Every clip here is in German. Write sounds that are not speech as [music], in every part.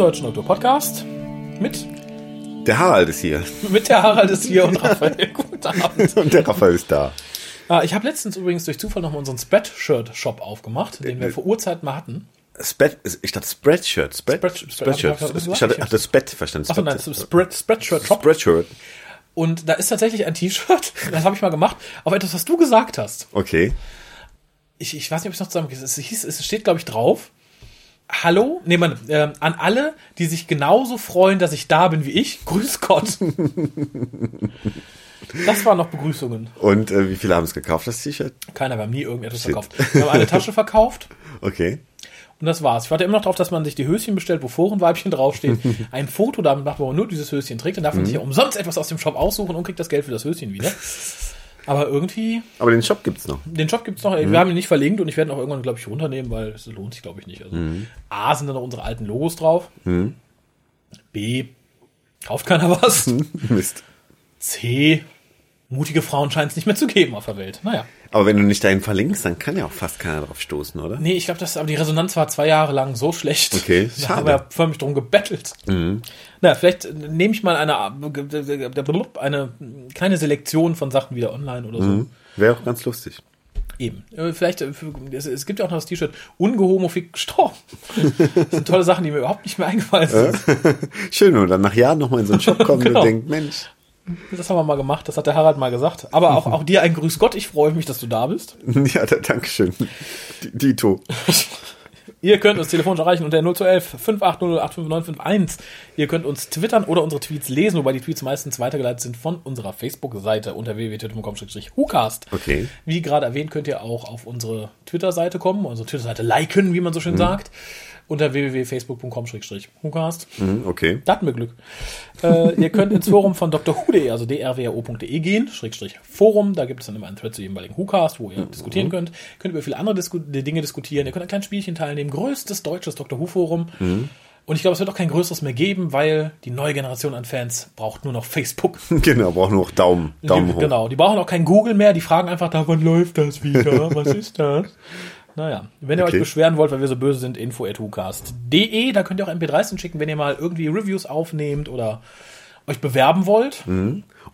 Deutschen Auto Podcast mit, Der Harald ist hier. mit der Harald ist hier und [laughs] Raphael. Guten Abend. Und der Raphael ist da. Ah, ich habe letztens übrigens durch Zufall nochmal unseren Spreadshirt-Shop aufgemacht, den wir vor Urzeiten mal hatten. Spread, ich dachte Spreadshirt. Spread, Spread- Spreadshirt. ich- hatte, hatte Spett verstanden. Achso, nein, Spread, Spreadshirt-Shop. Spreadshirt. Und da ist tatsächlich ein T-Shirt, [laughs] das habe ich mal gemacht, auf etwas, was du gesagt hast. Okay. Ich, ich weiß nicht, ob ich es noch zusammen. Es, hieß, es steht, glaube ich, drauf. Hallo, nee, man, äh, an alle, die sich genauso freuen, dass ich da bin wie ich. [laughs] Grüß Gott. das waren noch Begrüßungen. Und äh, wie viele haben es gekauft, das T-Shirt? Keiner, wir haben nie irgendetwas Shit. verkauft. Wir haben eine Tasche verkauft [laughs] Okay. und das war's. Ich warte immer noch drauf, dass man sich die Höschen bestellt, wo Forenweibchen draufsteht, [laughs] ein Foto damit macht, wo man nur dieses Höschen trägt, dann darf man sich ja umsonst etwas aus dem Shop aussuchen und kriegt das Geld für das Höschen wieder. Aber irgendwie, Aber den Shop gibt's noch. den Shop gibt's noch, wir haben ihn nicht verlinkt und ich werde ihn auch irgendwann, glaube ich, runternehmen, weil es lohnt sich, glaube ich, nicht. Also, A, sind da noch unsere alten Logos drauf. B, kauft keiner was. [laughs] Mist. C, mutige Frauen scheint es nicht mehr zu geben auf der Welt. Naja. Aber wenn du nicht dahin verlinkst, dann kann ja auch fast keiner drauf stoßen, oder? Nee, ich glaube, das aber die Resonanz war zwei Jahre lang so schlecht. Okay, [laughs] da schade. haben wir förmlich drum gebettelt. Na, vielleicht nehme ich mal eine, eine kleine Selektion von Sachen wieder online oder so. Wäre auch ganz lustig. Eben. Äh, Vielleicht, äh, es gibt ja auch noch das T-Shirt Ungehomofik gestorben. Das sind tolle Sachen, die mir überhaupt nicht mehr eingefallen sind. [laughs] Schön, wenn man dann nach Jahren nochmal in so einen Shop kommt [laughs] Genau. und denkt, Mensch. Das haben wir mal gemacht, das hat der Harald mal gesagt. Aber auch, auch dir ein Grüß Gott, ich freue mich, dass du da bist. [laughs] Ja, da, Dankeschön. D- Dito. [laughs] Ihr könnt uns telefonisch erreichen unter 0211 580 85951. Ihr könnt uns twittern oder unsere Tweets lesen, wobei die Tweets meistens weitergeleitet sind von unserer Facebook-Seite unter www.twitter.com-hucast. Okay. Wie gerade erwähnt, könnt ihr auch auf unsere Twitter-Seite kommen, unsere Twitter-Seite liken, wie man so schön sagt, unter www.facebook.com-hucast. Hm, okay. Da hatten wir Glück. Äh, ihr könnt ins Forum von drhu.de, also drwo.de gehen, Schrägstrich Forum. Da gibt es dann immer einen Thread zu jeweiligen WhoCast, wo ihr diskutieren könnt. Könnt über viele andere Disku Dinge diskutieren. Ihr könnt ein kleines Spielchen teilnehmen. Größtes deutsches Dr. Who Forum. Und ich glaube, es wird auch kein größeres mehr geben, weil die neue Generation an Fans braucht nur noch Facebook. [laughs] Genau, brauchen nur noch Daumen, Daumen die, hoch. Genau, die brauchen auch kein Google mehr. Die fragen einfach da, wann läuft das wieder? Was [laughs] ist das? Naja, wenn ihr Okay. euch beschweren wollt, weil wir so böse sind, info.hucast.de, da könnt ihr auch MP3s hinschicken, wenn ihr mal irgendwie Reviews aufnehmt oder euch bewerben wollt.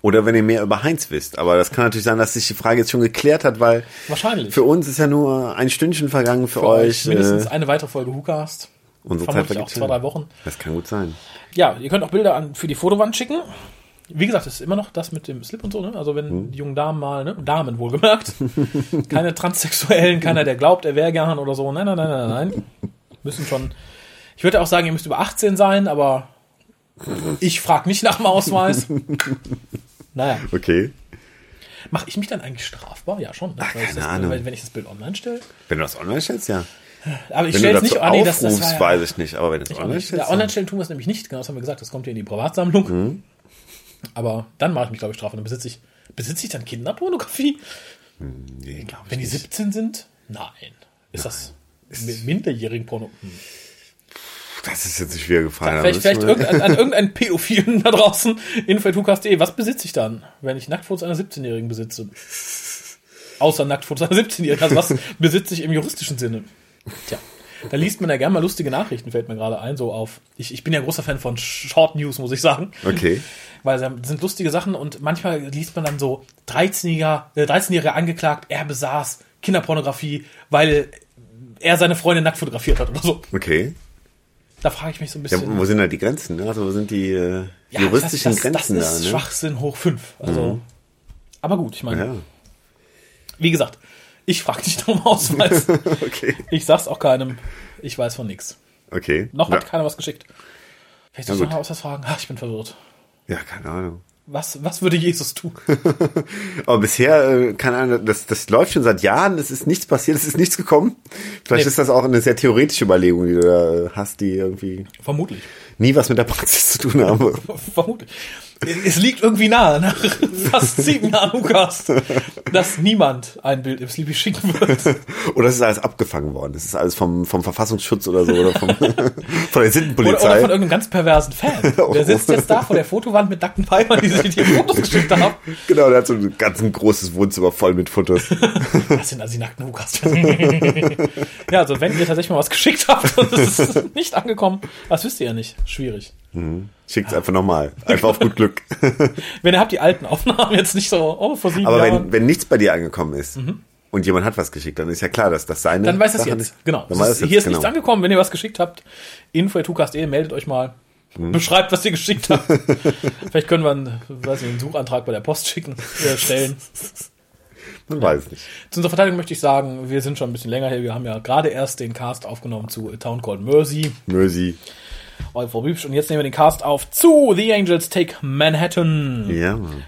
Oder wenn ihr mehr über Heinz wisst. Aber das kann natürlich sein, dass sich die Frage jetzt schon geklärt hat, weil Wahrscheinlich. für uns ist ja nur ein Stündchen vergangen, für, Für euch. mindestens äh, eine weitere Folge WhoCast. unsere Zeit Vermutlich auch vergeht zwei, drei Wochen. Das kann gut sein. Ja, ihr könnt auch Bilder an, für die Fotowand schicken. Wie gesagt, es ist immer noch das mit dem Slip und so, ne? Also wenn Hm. die jungen Damen mal, ne? Damen wohlgemerkt. [laughs] keine Transsexuellen, keiner, der glaubt, er wäre gern oder so. Nein, nein, nein, nein, nein. Müssen schon. Ich würde auch sagen, ihr müsst über 18 sein, aber ich frage nicht nach dem Ausweis. [laughs] naja. Okay. Mache ich mich dann eigentlich strafbar? Ja, schon. Ne? Ach, keine das, Ahnung. Wenn, ich das Bild online stelle. Wenn du das online stellst, ja. Aber ich Wenn stelle dazu nicht. Ah, nee, das, das war ja, weiß ich nicht. Aber wenn du es online stellst, Ja, online stellen tun wir es nämlich nicht, genau das haben wir gesagt, das kommt hier in die Privatsammlung. Mhm. Aber dann mache ich mich, glaube ich, strafbar. Dann besitze ich, besitze ich dann Kinderpornografie? nee, glaub ich Wenn die nicht. 17 sind? Nein. Ist das mi- minderjährigen Porno? Hm. Das ist jetzt nicht schwer gefallen. Vielleicht, vielleicht irgendein, an [laughs] irgendeinen Pädophilen da draußen, info.hukas.de. Was besitze ich dann, wenn ich Nacktfotos einer 17-Jährigen besitze? Außer Nacktfotos einer 17-Jährigen. Also was [laughs] besitze ich im juristischen Sinne? Tja. Da liest man ja gerne mal lustige Nachrichten, fällt mir gerade ein, so auf. Ich, ich bin ja großer Fan von Short News, muss ich sagen. Okay. Weil es sind lustige Sachen und manchmal liest man dann so 13-Jähriger, äh, 13-Jähriger angeklagt, er besaß Kinderpornografie, weil er seine Freundin nackt fotografiert hat oder so. Okay. Da frage ich mich so ein Ja, bisschen. wo sind da die Grenzen? Ne? Also wo sind die äh, Ja, juristischen das, das, Grenzen das ist da? Ne? Schwachsinn hoch 5. Also, aber gut, ich meine, Ja. wie gesagt, ich frage nach dem Ausweis. [laughs] Okay. ich sag's auch keinem. Ich weiß von nichts. Okay. Noch ja. hat keiner was geschickt. Vielleicht soll ich noch was fragen. Ah, ich bin verwirrt. ja, keine Ahnung. Was, was würde Jesus tun? [laughs] Aber bisher, äh, keine Ahnung, das, das läuft schon seit Jahren, es ist nichts passiert, es ist nichts gekommen. Vielleicht Nee. ist das auch eine sehr theoretische Überlegung, die du da hast, die irgendwie Vermutlich. nie was mit der Praxis zu tun haben. [laughs] Vermutlich. Es liegt irgendwie nahe, [laughs] nach fast sieben Jahren Lukas, dass niemand ein Bild im Sleepy schicken wird. [laughs] Oder es ist alles abgefangen worden. Das ist alles vom, vom Verfassungsschutz oder so oder vom, [laughs] von der Oder, Sittenpolizei. oder von irgendeinem ganz perversen Fan. Der sitzt jetzt da vor der Fotowand mit nackten Weibern, die sich hier Fotos geschickt haben. genau, der hat so ein ganz großes Wohnzimmer voll mit Fotos. Das sind also die nackten Lukas. ja, also wenn ihr tatsächlich mal was geschickt habt und es ist nicht angekommen, das wisst ihr ja nicht. Schwierig. Schickt's einfach nochmal. Einfach auf gut Glück. [laughs] Wenn ihr habt die alten Aufnahmen jetzt nicht so, oh, vor sieben Aber Jahren. wenn, wenn nichts bei dir angekommen ist und jemand hat was geschickt, dann ist ja klar, dass das seine Dann weiß es jetzt. ist. Genau. Dann weiß Es jetzt, hier ist genau. nichts angekommen. Wenn ihr was geschickt habt, info.tucast.de, meldet euch mal. Mhm. Beschreibt, was ihr geschickt habt. [laughs] Vielleicht können wir einen, weiß nicht, einen Suchantrag bei der Post schicken, äh, stellen. [laughs] Man weiß es nicht. Zu unserer Verteidigung möchte ich sagen, wir sind schon ein bisschen länger hier. Wir haben ja gerade erst den Cast aufgenommen zu A Town Called Mercy. Mercy. Bübsch. Und jetzt nehmen wir den Cast auf zu The Angels Take Manhattan. Ja, Mann.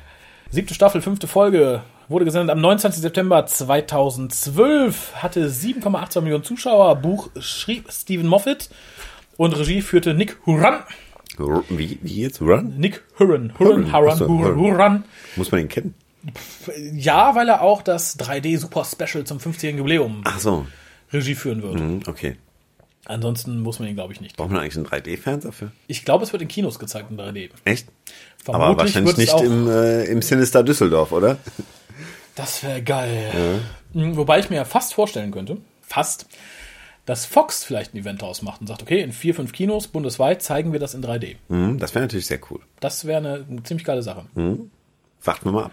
Siebte Staffel, fünfte Folge. Wurde gesendet am 29. September 2012. Hatte 7,82 Millionen Zuschauer. Buch schrieb Stephen Moffat. Und Regie führte Nick Huran. Wie, wie jetzt? Run? Nick Huran. Huran, Huran, Huran, Huran, Huran. Huran. Muss man ihn kennen? Ja, weil er auch das 3D Super Special zum 50-jährigen Jubiläum Ach so. Regie führen wird. Hm, Okay. Ansonsten muss man ihn, glaube ich, nicht. Braucht man eigentlich einen 3D-Fernseher für? Ich glaube, es wird in Kinos gezeigt in 3D. Echt? Vermutlich Aber wahrscheinlich nicht im, äh, im Sinister Düsseldorf, oder? Das wäre geil. Mhm, Wobei ich mir ja fast vorstellen könnte, fast, dass Fox vielleicht ein Event daraus macht und sagt, okay, in vier, fünf Kinos bundesweit zeigen wir das in 3D. Hm, das wäre natürlich sehr cool. Das wäre eine, ziemlich geile Sache. Warten wir mal ab.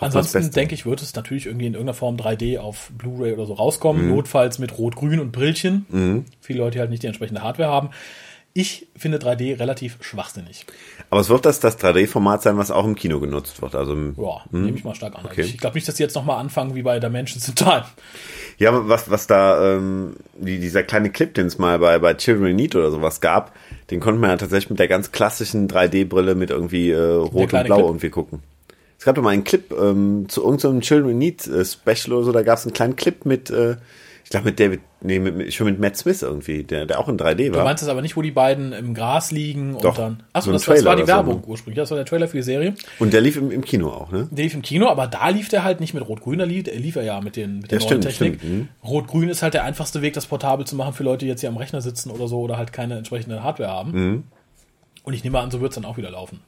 Ansonsten denke ich, wird es natürlich irgendwie in irgendeiner Form 3D auf Blu-ray oder so rauskommen. Mhm. Notfalls mit Rot-Grün und Brillchen. Viele Leute, die halt nicht die entsprechende Hardware haben. Ich finde 3D relativ schwachsinnig. Aber es wird das, das 3D-Format sein, was auch im Kino genutzt wird. Also, im- Ja, nehme ich mal stark an. Okay. Ich glaube nicht, dass die jetzt nochmal anfangen wie bei Dimensions in Time. ja, aber was, was da, ähm, die, dieser kleine Clip, den es mal bei, bei Children Need oder sowas gab, den konnte man ja tatsächlich mit der ganz klassischen 3D-Brille mit irgendwie äh, Rot und Blau Clip? irgendwie gucken. Es gab doch mal einen Clip ähm, zu irgendeinem Children in Need äh, Special oder so, da gab es einen kleinen Clip mit, äh, ich glaube mit David, nee, mit, mit, schon mit Matt Smith irgendwie, der, der auch in 3D Du war. meinst es aber nicht, wo die beiden im Gras liegen und Doch. dann. Achso, So das, das war die oder so, Werbung ne? ursprünglich. Das war der Trailer für die Serie. Und der lief im, im Kino auch, ne? Der lief im Kino, aber da lief der halt nicht mit Rot-Grün, da lief, lief er ja mit, den, mit der Ja, neuen stimmt, Technik. stimmt, mhm. Rot-Grün ist halt der einfachste Weg, das portabel zu machen für Leute, die jetzt hier am Rechner sitzen oder so oder halt keine entsprechende Hardware haben. Mhm. Und ich nehme an, so wird es dann auch wieder laufen.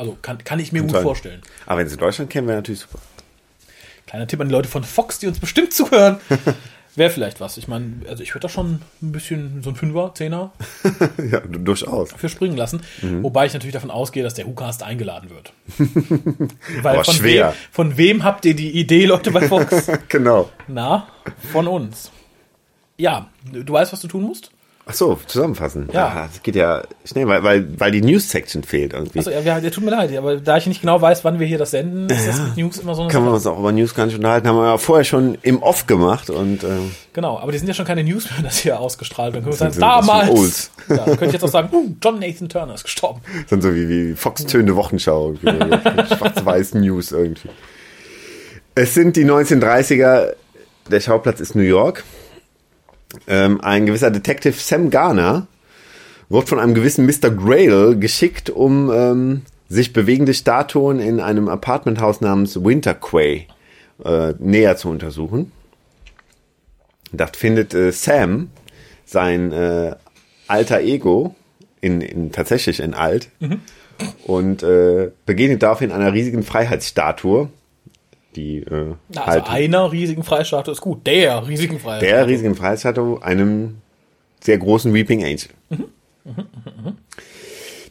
Also kann, kann ich mir gut vorstellen. Aber wenn es in Deutschland käme, wäre natürlich super. Kleiner Tipp an die Leute von Fox, die uns bestimmt zuhören. [laughs] Wäre vielleicht was. Ich meine, also ich würde da schon ein bisschen so ein Fünfer, Zehner [laughs] ja, du- durchaus. für springen lassen. Mhm. Wobei ich natürlich davon ausgehe, dass der WhoCast eingeladen wird. [laughs] Weil Aber von schwer. Wem, von wem habt ihr die Idee, Leute bei Fox? genau. Na, von uns. Ja, du weißt, was du tun musst? Ach so, zusammenfassen. Ja. Das geht ja schnell, weil, weil, weil die News-Section fehlt irgendwie. Also, ja, ja, tut mir leid, aber da ich nicht genau weiß, wann wir hier das senden, ist das Ja. mit News immer so eine Kann man uns auch über News gar nicht unterhalten, haben wir ja vorher schon im Off gemacht und ähm, Genau, aber die sind ja schon keine News mehr, [laughs] das hier ausgestrahlt. Dann können wir sagen, das sind damals. Ja, dann könnte ich jetzt auch sagen, uh, John Nathan Turner ist gestorben. sind so wie, wie Fox-Töne Wochenschau, irgendwie, [laughs] schwarz-weiß News irgendwie. Es sind die 1930er, der Schauplatz ist New York. Ähm, ein gewisser Detective Sam Garner wird von einem gewissen Mr. Grail geschickt, um ähm, sich bewegende Statuen in einem Apartmenthaus namens Winterquay äh, näher zu untersuchen. Dort findet äh, Sam sein äh, alter Ego, in, in tatsächlich in alt, und äh, begegnet daraufhin einer riesigen Freiheitsstatue, die äh, Na, halt also einer riesigen Freistatue ist gut. Der riesigen Freistatue. der riesigen Freiheitsstatue einem sehr großen Weeping Angel.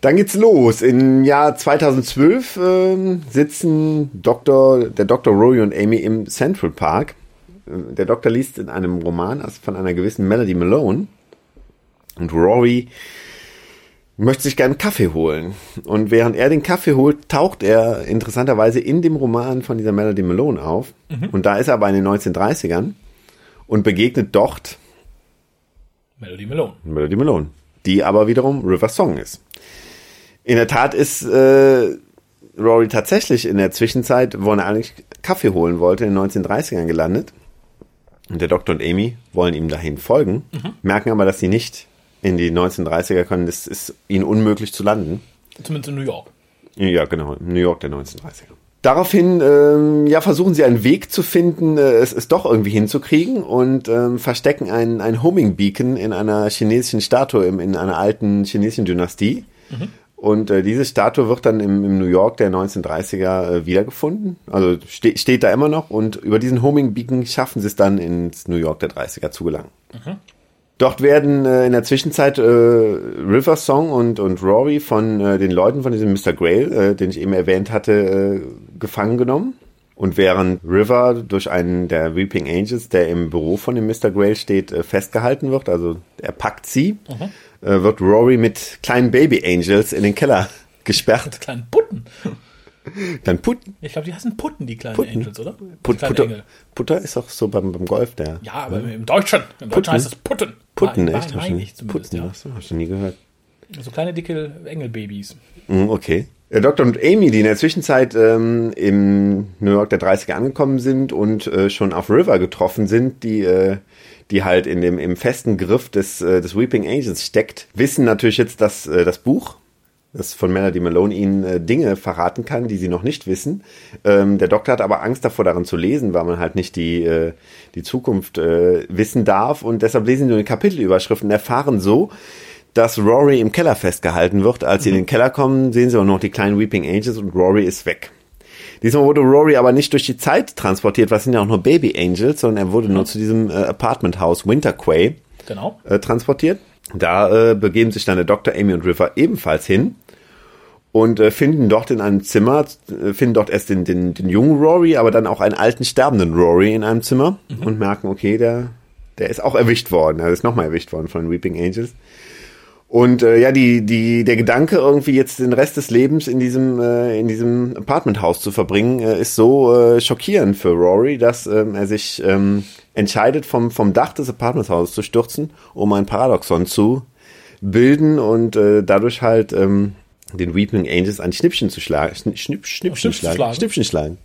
Dann geht's los. Im Jahr 2012 ähm, sitzen Dr., der Dr. Rory und Amy im Central Park. Äh, Der Doktor liest in einem Roman also von einer gewissen Melody Malone. Und Rory möchte sich gerne einen Kaffee holen. Und während er den Kaffee holt, taucht er interessanterweise in dem Roman von dieser Melody Malone auf. Und da ist er aber in den 1930ern und begegnet dort Melody Malone. Melody Malone, die aber wiederum River Song ist. In der Tat ist äh, Rory tatsächlich in der Zwischenzeit, wo er eigentlich Kaffee holen wollte, in den 1930ern gelandet. Und der Doktor und Amy wollen ihm dahin folgen, merken aber, dass sie nicht in die 1930er können. Es ist ihnen unmöglich zu landen. Zumindest in New York. Ja, genau, New York der 1930er. Daraufhin ähm, ja, versuchen sie einen Weg zu finden, äh, es, es doch irgendwie hinzukriegen und ähm, verstecken ein, ein Homing Beacon in einer chinesischen Statue, im, in einer alten chinesischen Dynastie. Mhm. Und äh, diese Statue wird dann im, im New York der 1930er äh, wiedergefunden. Also ste steht da immer noch und über diesen Homing Beacon schaffen sie es dann ins New York der 30er zu gelangen. Mhm. Dort werden äh, in der Zwischenzeit äh, River Song und, und Rory von äh, den Leuten von diesem Mr. Grail, äh, den ich eben erwähnt hatte, äh, gefangen genommen. Und während River durch einen der Weeping Angels, der im Büro von dem Mr. Grail steht, äh, festgehalten wird, also er packt sie, mhm. äh, wird Rory mit kleinen Baby Angels in den Keller [laughs] gesperrt. Kleinen Putten. Kleinen Putten? Ich glaube, die heißen Putten, die kleinen Putten. Angels, oder? Put, Putter, Putter ist auch so beim, beim Golf der. Ja, aber ja. im Deutschen. Im Deutschen Putten? heißt es Putten. Putten, war, echt? War, war ich Putten, ja. Achso, hast du nie gehört. So kleine, dicke Engelbabys. Mm, okay. Der Doktor und Amy, die in der Zwischenzeit ähm, im New York der 30er angekommen sind und äh, schon auf River getroffen sind, die, äh, die halt in dem im festen Griff des, äh, des Weeping Angels steckt, wissen natürlich jetzt, dass äh, das Buch, das von Melody Malone ihnen äh, Dinge verraten kann, die sie noch nicht wissen. Ähm, der Doktor hat aber Angst davor, darin zu lesen, weil man halt nicht die, äh, die Zukunft äh, wissen darf und deshalb lesen sie nur die Kapitelüberschriften und erfahren so, dass Rory im Keller festgehalten wird. Als sie in den Keller kommen, sehen sie auch noch die kleinen Weeping Angels und Rory ist weg. Diesmal wurde Rory aber nicht durch die Zeit transportiert, was sind ja auch nur Baby Angels, sondern er wurde mhm. nur zu diesem äh, Apartment House Winterquay genau. äh, transportiert. Da äh, begeben sich dann der Dr. Amy und River ebenfalls hin und äh, finden dort in einem Zimmer, äh, finden dort erst den, den, den jungen Rory, aber dann auch einen alten sterbenden Rory in einem Zimmer mhm. und merken, okay, der, der ist auch erwischt worden, er ist nochmal erwischt worden von Weeping Angels. Und äh, ja, die, die, der Gedanke, irgendwie jetzt den Rest des Lebens in diesem, äh, in diesem Apartmenthaus zu verbringen, äh, ist so äh, schockierend für Rory, dass ähm, er sich ähm, entscheidet, vom, vom Dach des Apartmenthauses zu stürzen, um ein Paradoxon zu bilden und äh, dadurch halt ähm, den Weeping Angels ein Schnippchen zu schlagen. Schnipp, Schnipp, Schnippchen, schlagen. Schnippchen schlagen.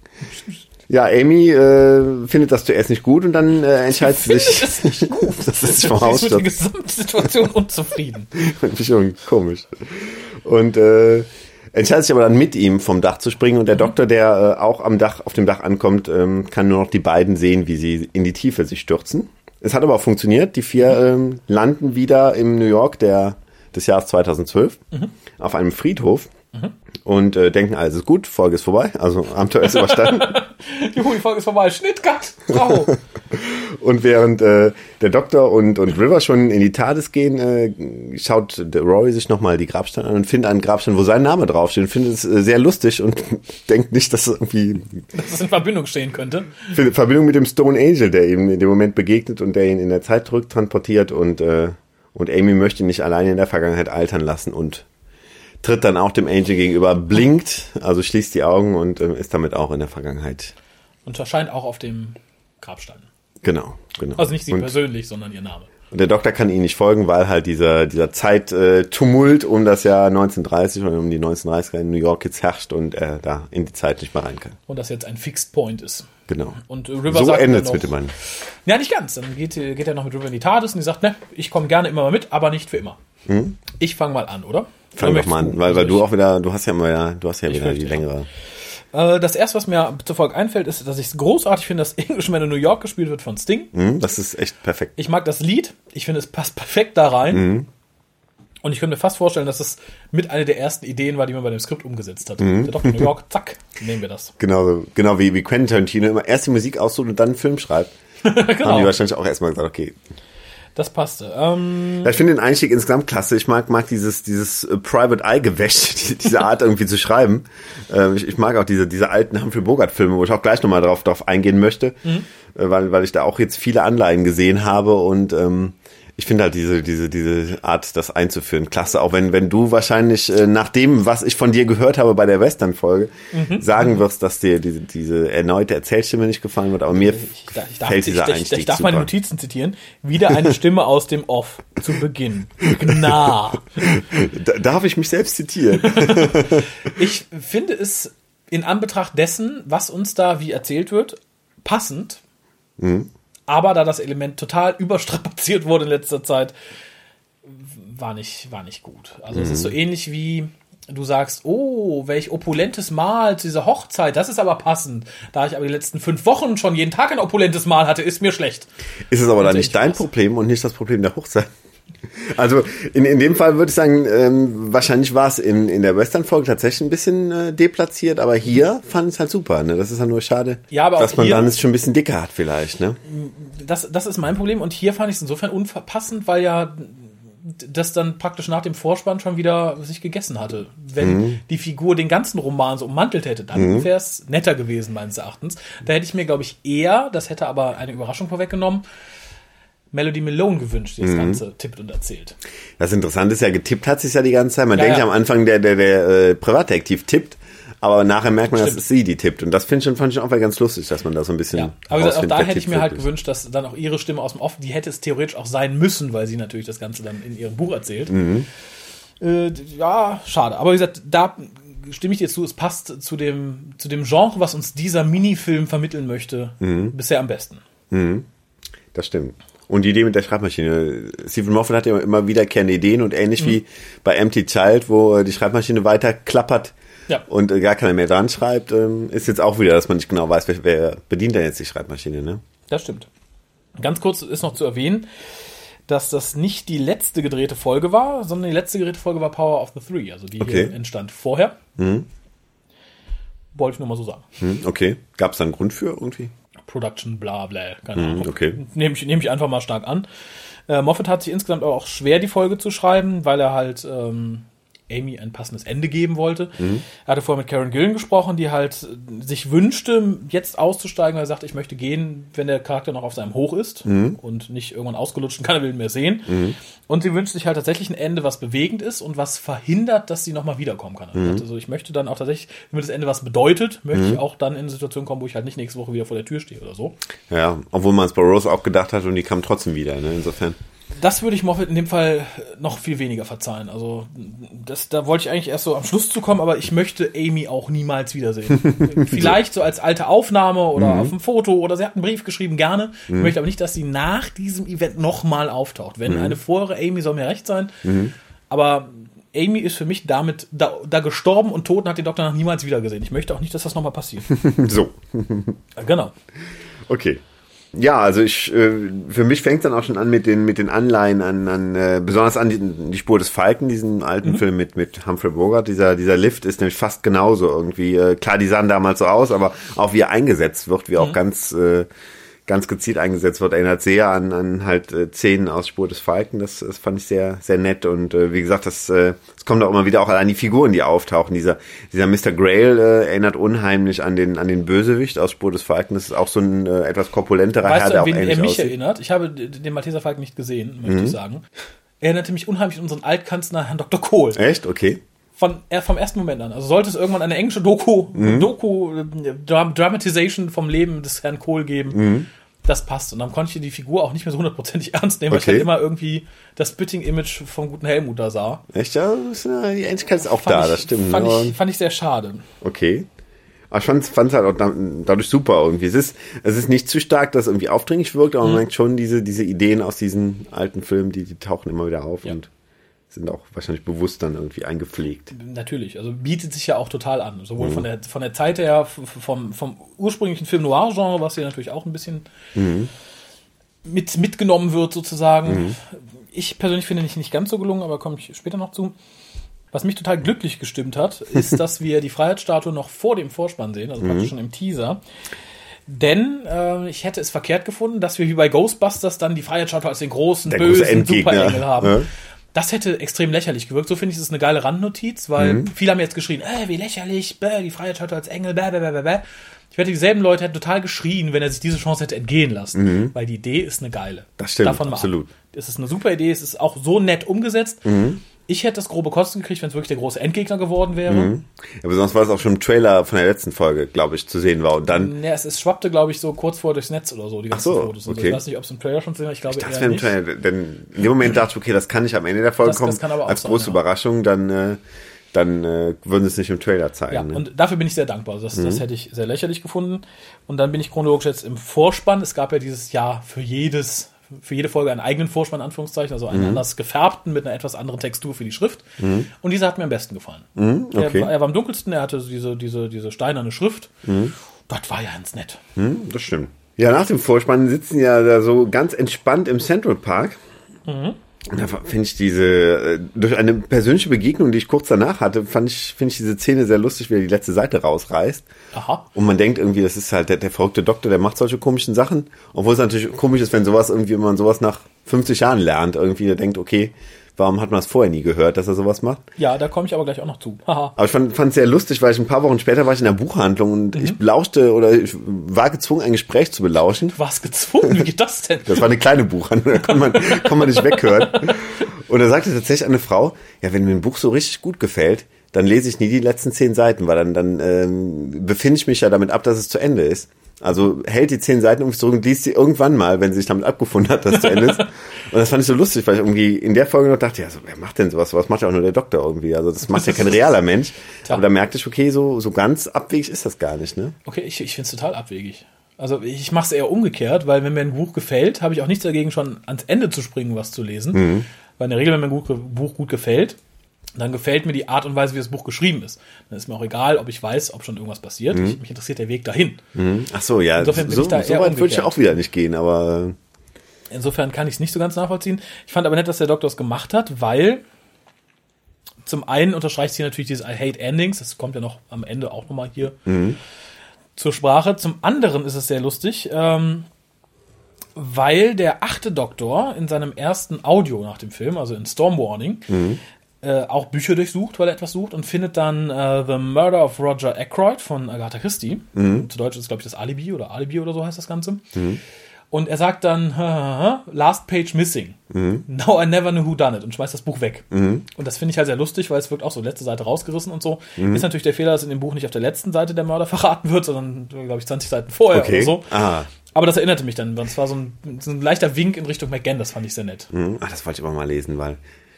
Ja, Amy äh, findet das zuerst nicht gut und dann äh, entscheidet sie sich. Das nicht gut. [laughs] das ist vom Haus. Sie ist mit der Gesamtsituation unzufrieden. [laughs] Schon komisch. Und äh, entscheidet sich aber dann mit ihm vom Dach zu springen und der mhm. Doktor, der äh, auch am Dach, auf dem Dach ankommt, ähm, kann nur noch die beiden sehen, wie sie in die Tiefe sich stürzen. Es hat aber auch funktioniert. Die vier ähm, landen wieder im New York der, des Jahres 2012 mhm. auf einem Friedhof. Mhm und äh, denken, alles ist gut, Folge ist vorbei, also Abenteuer ist überstanden. [laughs] Juhu, die Folge ist vorbei, Schnittcut, bravo. [laughs] und während äh, der Doktor und, und River schon in die TARDIS gehen, äh, schaut Rory sich nochmal die Grabsteine an und findet einen Grabstein, wo sein Name draufsteht und findet es äh, sehr lustig und [laughs] denkt nicht, dass es irgendwie... Dass es in Verbindung stehen könnte. Verbindung mit dem Stone Angel, der ihm in dem Moment begegnet und der ihn in der Zeit zurücktransportiert und, äh, und Amy möchte ihn nicht alleine in der Vergangenheit altern lassen und tritt dann auch dem Angel gegenüber, blinkt, also schließt die Augen und äh, ist damit auch in der Vergangenheit. Und erscheint auch auf dem Grabstein. Genau, genau. Also nicht sie und, persönlich, sondern ihr Name. Und der Doktor kann ihnen nicht folgen, weil halt dieser, dieser Zeittumult äh, um das Jahr 1930 oder um die 1930er in New York jetzt herrscht und er da in die Zeit nicht mehr rein kann. Und das jetzt ein Fixed Point ist. Genau. Und River so endet es mit dem Mann. Ja, nicht ganz. Dann geht, geht er noch mit River in die TARDIS und die sagt, ne, ich komme gerne immer mal mit, aber nicht für immer. Mhm. Ich fange mal an, oder? Fang doch mal an, weil, weil du auch wieder, du hast ja immer ja, du hast ja wieder die längere. Äh, das erste, was mir zur Folge einfällt, ist, dass ich es großartig finde, dass [laughs] Englishman in New York gespielt wird von Sting. Mhm, das ist echt perfekt. Ich mag das Lied. Ich finde, es passt perfekt da rein. Mhm. Und ich könnte mir fast vorstellen, dass es mit einer der ersten Ideen war, die man bei dem Skript umgesetzt hat. Mhm. Der Doktor New York, [laughs] zack, nehmen wir das. Genau, genau wie, wie Quentin Tarantino immer erst die Musik aussucht und dann einen Film schreibt. genau. [laughs] Haben die wahrscheinlich auch erstmal gesagt, okay, das passte. Ähm ja, ich finde den Einstieg insgesamt klasse. Ich mag, mag dieses, dieses äh, Private Eye Gewäsch, [laughs] die, diese Art irgendwie zu schreiben. Ähm, ich, ich, mag auch diese, diese alten Humphrey Bogart Filme, wo ich auch gleich nochmal drauf, drauf eingehen möchte, mhm. äh, weil, weil ich da auch jetzt viele Anleihen gesehen habe und ähm, ich finde halt diese, diese, diese Art, das einzuführen, klasse. Auch wenn, wenn du wahrscheinlich äh, nach dem, was ich von dir gehört habe bei der Western-Folge, mhm. sagen wirst, dass dir diese, diese erneute Erzählstimme nicht gefallen wird. Aber mir ich, ich darf, fällt dieser ich, Einstieg Ich darf super. meine Notizen zitieren. Wieder eine [laughs] Stimme aus dem Off zu Beginn. Gna. darf ich mich selbst zitieren? [laughs] ich finde es in Anbetracht dessen, was uns da wie erzählt wird, passend. Mhm aber da das Element total [laughs] überstrapaziert wurde in letzter Zeit, war nicht, war nicht gut. Also mhm. es ist so mhm. ähnlich wie du sagst, oh, welch opulentes Mahl zu dieser Hochzeit, das ist aber passend. Da ich aber die letzten fünf Wochen schon jeden Tag ein opulentes Mahl hatte, ist mir schlecht. Ist es aber dann nicht ich dein. Problem und nicht das Problem der Hochzeit? Also in, in dem Fall würde ich sagen, ähm, wahrscheinlich war es in, in der Western-Folge tatsächlich ein bisschen äh, deplatziert, aber hier fand ich es halt super. Ne? Das ist ja nur schade, Ja, dass man dann es schon ein bisschen dicker hat vielleicht. Ne? Das, das ist mein Problem und hier fand ich es insofern unverpassend, weil ja das dann praktisch nach dem Vorspann schon wieder sich gegessen hatte. Wenn Mhm. die Figur den ganzen Roman so ummantelt hätte, dann wäre es netter gewesen, meines Erachtens. Da hätte ich mir, glaube ich, eher, das hätte aber eine Überraschung vorweggenommen, Melody Malone gewünscht, die Mhm. das Ganze tippt und erzählt. Das Interessante ist ja, getippt hat sich ja die ganze Zeit. Man Ja, denkt ja am Anfang, der, der, der äh, Privatdetektiv tippt, aber nachher merkt man, dass Stimmt. es sie, die tippt. Und das finde ich schon, fand ich auch mal ganz lustig, dass man da so ein bisschen. Ja, aber gesagt, auch da hätte ich mir halt wirklich. gewünscht, dass dann auch ihre Stimme aus dem Off, die hätte es theoretisch auch sein müssen, weil sie natürlich das Ganze dann in ihrem Buch erzählt. Mhm. Äh, ja, schade. Aber wie gesagt, da stimme ich dir zu, es passt zu dem, zu dem Genre, was uns dieser Minifilm vermitteln möchte, Mhm. bisher am besten. Das stimmt. Und die Idee mit der Schreibmaschine. Stephen Moffat hat ja immer wiederkehrende Ideen und ähnlich wie bei Empty Child, wo die Schreibmaschine weiter klappert Ja. und äh, gar keiner mehr dran schreibt, ähm, ist jetzt auch wieder, dass man nicht genau weiß, wer, wer bedient denn jetzt die Schreibmaschine, ne? Das stimmt. Ganz kurz ist noch zu erwähnen, dass das nicht die letzte gedrehte Folge war, sondern die letzte gedrehte Folge war Power of the Three, also die Okay. entstand vorher. Wollte ich nur mal so sagen. Hm, okay. Gab es da einen Grund für irgendwie? Production, bla bla, keine Ahnung. okay. Nehme ich, nehm ich einfach mal stark an. Äh, Moffat hat sich insgesamt aber auch schwer, die Folge zu schreiben, weil er halt ähm, Amy ein passendes Ende geben wollte. Er hatte vorher mit Karen Gillen gesprochen, die halt sich wünschte, jetzt auszusteigen, weil er sagte, ich möchte gehen, wenn der Charakter noch auf seinem Hoch ist und nicht irgendwann ausgelutscht und keiner will ihn mehr sehen. Und sie wünscht sich halt tatsächlich ein Ende, was bewegend ist und was verhindert, dass sie nochmal wiederkommen kann. Also, also ich möchte dann auch tatsächlich, wenn mir das Ende was bedeutet, möchte ich auch dann in eine Situation kommen, wo ich halt nicht nächste Woche wieder vor der Tür stehe oder so. Ja, obwohl man es bei Rose auch gedacht hat und die kam trotzdem wieder, ne? Insofern. Das würde ich Moffat in dem Fall noch viel weniger verzeihen. Also das, da wollte ich eigentlich erst so am Schluss zu kommen, aber ich möchte Amy auch niemals wiedersehen. [laughs] Vielleicht so als alte Aufnahme oder auf dem Foto oder sie hat einen Brief geschrieben, gerne. Ich möchte aber nicht, dass sie nach diesem Event nochmal auftaucht. Wenn eine vorhere Amy soll mir recht sein, aber Amy ist für mich damit da, da gestorben und tot und hat den Doktor noch niemals wiedergesehen. Ich möchte auch nicht, dass das nochmal passiert. [laughs] So. Genau. Okay. Ja, also ich, äh, für mich fängt dann auch schon an mit den mit den Anleihen an, an äh, besonders an die, die Spur des Falken, diesen alten Film mit mit Humphrey Bogart. Dieser dieser Lift ist nämlich fast genauso irgendwie. Äh, klar, die sahen damals so aus, aber auch wie er eingesetzt wird, wie auch ganz äh, ganz gezielt eingesetzt wird, erinnert sehr an an halt äh, Szenen aus Spur des Falken. Das, das fand ich sehr sehr nett und äh, wie gesagt, das äh, es kommt auch immer wieder auch an die Figuren, die auftauchen. Dieser dieser Mr. Grail äh, erinnert unheimlich an den an den Bösewicht aus Spur des Falken. Das ist auch so ein äh, etwas korpulenterer Herr, Weißt du, der auch wen er ähnlich mich aussieht. erinnert? Ich habe den Malteser Falken nicht gesehen, möchte Mhm. ich sagen. Er erinnerte mich unheimlich an unseren Altkanzler Herrn Dr. Kohl. Echt? Okay. Von, er, vom ersten Moment an. Also sollte es irgendwann eine englische Doku, Mhm. Doku, äh, Dram Dramatization vom Leben des Herrn Kohl geben, Mhm. das passt. Und dann konnte ich die Figur auch nicht mehr so hundertprozentig [laughs] ernst nehmen, weil ich halt immer irgendwie das Spitting-Image vom guten Helmut da sah. Echt? Ja, äh, die Ähnlichkeit ist auch Fand da, ich, das stimmt. Fand ne? ich, fand ich sehr schade. Okay. Aber ich fand's, fand's halt auch da, dadurch super irgendwie. Es ist, es ist nicht zu stark, dass es irgendwie aufdringlich wirkt, Mhm. aber man merkt schon diese, diese Ideen aus diesen alten Filmen, die, die tauchen immer wieder auf Ja. und sind auch wahrscheinlich bewusst dann irgendwie eingepflegt. Natürlich, also bietet sich ja auch total an. Sowohl Mhm. von, der, von der Zeit her, vom, vom ursprünglichen Film Noir-Genre, was hier natürlich auch ein bisschen Mhm. mit, mitgenommen wird, sozusagen. Ich persönlich finde nicht, nicht ganz so gelungen, aber komme ich später noch zu. Was mich total glücklich gestimmt hat, ist, [laughs] dass wir die Freiheitsstatue noch vor dem Vorspann sehen, also Mhm. praktisch schon im Teaser. Denn äh, ich hätte es verkehrt gefunden, dass wir wie bei Ghostbusters dann die Freiheitsstatue als den großen, Der große bösen Endgegner. Superengel haben. Ja. Das hätte extrem lächerlich gewirkt. So finde ich, es ist eine geile Randnotiz, weil Mhm. viele haben jetzt geschrien, äh, wie lächerlich, bäh, die Freiheitsstatue als Engel, bäh, bäh, bäh, bäh. Ich wette, dieselben Leute hätten total geschrien, wenn er sich diese Chance hätte entgehen lassen. Weil die Idee ist eine geile. Mhm. Das stimmt, Davon absolut. Mhm. Ab. Es ist eine super Idee, es ist auch so nett umgesetzt. Ich hätte das grobe Kosten gekriegt, wenn es wirklich der große Endgegner geworden wäre. Ja, aber sonst war es auch schon im Trailer von der letzten Folge, glaube ich, zu sehen war. Und dann, Ja, es, es schwappte, glaube ich, so kurz vor durchs Netz oder so, die ganzen so, Fotos. Also okay. Ich weiß nicht, ob es im Trailer schon zu sehen war, ich glaube das eher wäre im nicht. Trailer, denn in dem Moment dachte ich, okay, das kann nicht am Ende der Folge Das- kommen, das kann aber auch als sein, große ja. Überraschung, dann, äh, dann äh, würden sie es nicht im Trailer zeigen. Ja, ne? und dafür bin ich sehr dankbar. Das, Mhm. das hätte ich sehr lächerlich gefunden. Und dann bin ich chronologisch jetzt im Vorspann. Es gab ja dieses Jahr für jedes für jede Folge einen eigenen Vorspann, Anführungszeichen, also einen anders gefärbten mit einer etwas anderen Textur für die Schrift. Und dieser hat mir am besten gefallen. okay. er, war- er war am dunkelsten, er hatte diese, diese, diese steinerne Schrift. Das war ja ganz nett. Hm, das stimmt. Ja, nach dem Vorspann sitzen ja da so ganz entspannt im Central Park. Und Da finde ich diese, äh, durch eine persönliche Begegnung, die ich kurz danach hatte, fand ich, finde ich diese Szene sehr lustig, wie er die letzte Seite rausreißt. Aha. Und man denkt irgendwie, das ist halt der, der verrückte Doktor, der macht solche komischen Sachen. Obwohl es natürlich komisch ist, wenn sowas irgendwie, wenn man sowas nach 50 Jahren lernt, irgendwie, der denkt, okay, warum hat man es vorher nie gehört, dass er sowas macht? Ja, da komme ich aber gleich auch noch zu. Aber ich fand es sehr lustig, weil ich ein paar Wochen später war ich in der Buchhandlung und ich belauschte oder ich war gezwungen, ein Gespräch zu belauschen. Du warst gezwungen, wie geht das denn? Das war eine kleine Buchhandlung, da kann man, kann man nicht weghören. Und da sagte tatsächlich eine Frau, ja, wenn mir ein Buch so richtig gut gefällt, dann lese ich nie die letzten zehn Seiten, weil dann, dann ähm, befinde ich mich ja damit ab, dass es zu Ende ist. Also hält die zehn Seiten irgendwie zurück und liest sie irgendwann mal, wenn sie sich damit abgefunden hat, dass es zu Ende ist. [laughs] Und das fand ich so lustig, weil ich irgendwie in der Folge noch dachte, ja, so, wer macht denn sowas? Was macht ja auch nur der Doktor irgendwie? Also das macht ja kein realer Mensch. [laughs] Aber da merkte ich, okay, so, so ganz abwegig ist das gar nicht, ne? Okay, ich, ich finde es total abwegig. Also ich mache es eher umgekehrt, weil wenn mir ein Buch gefällt, habe ich auch nichts dagegen, schon ans Ende zu springen, was zu lesen. Weil in der Regel, wenn mir ein Buch gut gefällt, dann gefällt mir die Art und Weise, wie das Buch geschrieben ist. Dann ist mir auch egal, ob ich weiß, ob schon irgendwas passiert. Ich, mich interessiert der Weg dahin. Ach so, ja, Insofern bin so, ich da so eher weit würde ich auch wieder nicht gehen, aber Insofern kann ich es nicht so ganz nachvollziehen. Ich fand aber nett, dass der Doktor es gemacht hat, weil zum einen unterstreicht sie natürlich dieses I hate endings, das kommt ja noch am Ende auch nochmal hier zur Sprache. Zum anderen ist es sehr lustig, ähm, weil der achte Doktor in seinem ersten Audio nach dem Film, also in Storm Warning, äh, auch Bücher durchsucht, weil er etwas sucht und findet dann äh, The Murder of Roger Ackroyd von Agatha Christie. Zu Deutsch ist glaube ich, das Alibi oder Alibi oder so heißt das Ganze. Und er sagt dann, [laughs] last page missing. Now I never knew who done it und schmeißt das Buch weg. Und das finde ich halt sehr lustig, weil es wirkt auch so letzte Seite rausgerissen und so. Ist natürlich der Fehler, dass in dem Buch nicht auf der letzten Seite der Mörder [laughs] verraten wird, sondern, glaube ich, 20 Seiten vorher okay. oder so. Ah, Aber das erinnerte mich dann. Das war so ein, so ein leichter Wink in Richtung McGann, das fand ich sehr nett. hm, ah, das wollte ich aber mal lesen, weil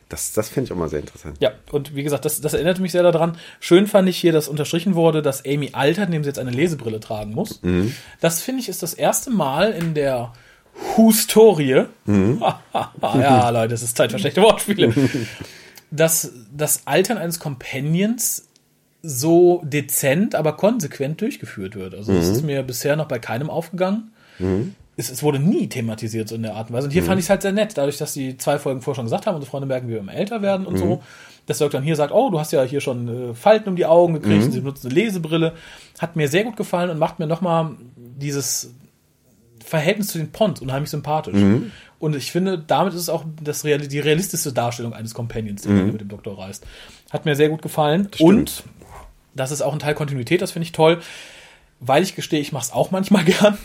das, das finde ich auch mal sehr interessant. Ja, und wie gesagt, das, das erinnerte mich sehr daran. Schön fand ich hier, dass unterstrichen wurde, dass Amy altert, indem sie jetzt eine Lesebrille tragen muss. Das finde ich ist das erste Mal in der Hu-Storie. [laughs] ja, Leute, es ist Zeit für schlechte Wortspiele. [laughs] dass das Altern eines Companions so dezent, aber konsequent durchgeführt wird. Also das ist mir bisher noch bei keinem aufgegangen. Es, es wurde nie thematisiert so in der Art und Weise. Und hier fand ich es halt sehr nett, dadurch, dass die zwei Folgen vorher schon gesagt haben, unsere Freunde merken, wie wir immer älter werden und so. Dass Dirk dann hier sagt, oh, du hast ja hier schon äh, Falten um die Augen gekriegt, und sie benutzen eine Lesebrille. Hat mir sehr gut gefallen und macht mir nochmal dieses Verhältnis zu den Pons unheimlich sympathisch. Und ich finde, damit ist es auch das Real die realistischste Darstellung eines Companions, der mit dem Doktor reist. Hat mir sehr gut gefallen. Und das ist auch ein Teil Kontinuität, das finde ich toll. Weil ich gestehe, ich mache es auch manchmal [laughs] gern.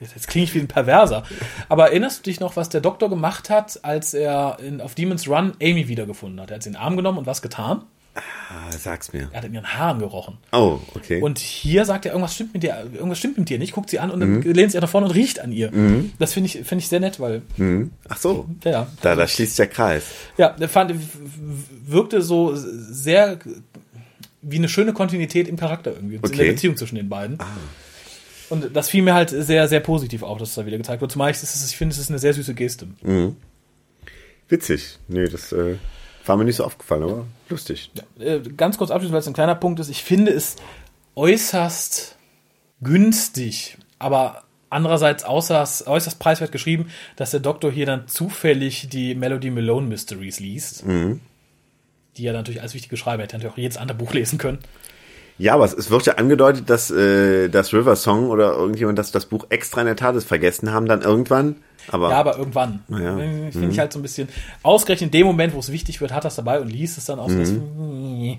Jetzt, klinge ich wie ein Perverser. Aber erinnerst du dich noch, was der Doktor gemacht hat, als er in, auf Demon's Run Amy wiedergefunden hat? Er hat sie in den Arm genommen und was getan? Ah, sag's mir. Er hat in ihren Haaren gerochen. Oh, okay. Und hier sagt er, irgendwas stimmt mit dir, irgendwas stimmt mit dir nicht, guckt sie an und dann lehnt sie nach vorne und riecht an ihr. Das finde ich, finde ich sehr nett, weil, hm. Ach so, ja, da, da schließt der Kreis. Ja, der fand, wirkte so sehr wie eine schöne Kontinuität im Charakter irgendwie, in Okay. der Beziehung zwischen den beiden. Und das fiel mir halt sehr, sehr positiv auf, dass es da wieder gezeigt wird. Zumal ich, ist- ich finde, es ist eine sehr süße Geste. Witzig. Nee, das äh, war mir nicht so aufgefallen, aber lustig. Äh, ganz kurz abschließend, weil es ein kleiner Punkt ist. Ich finde es äußerst günstig, aber andererseits äußerst, äußerst preiswert geschrieben, dass der Doktor hier dann zufällig die Melody Malone Mysteries liest. Die ja natürlich als wichtige Schreiber hätte natürlich auch jedes andere Buch lesen können. Ja, aber es, wird ja angedeutet, dass äh, das River Song oder irgendjemand das, das Buch extra in der TARDIS vergessen haben, dann irgendwann. Aber, Ja, aber irgendwann. Ja. Finde ich halt so ein bisschen. Ausgerechnet in dem Moment, wo es wichtig wird, hat das dabei und liest es dann aus. Mhm,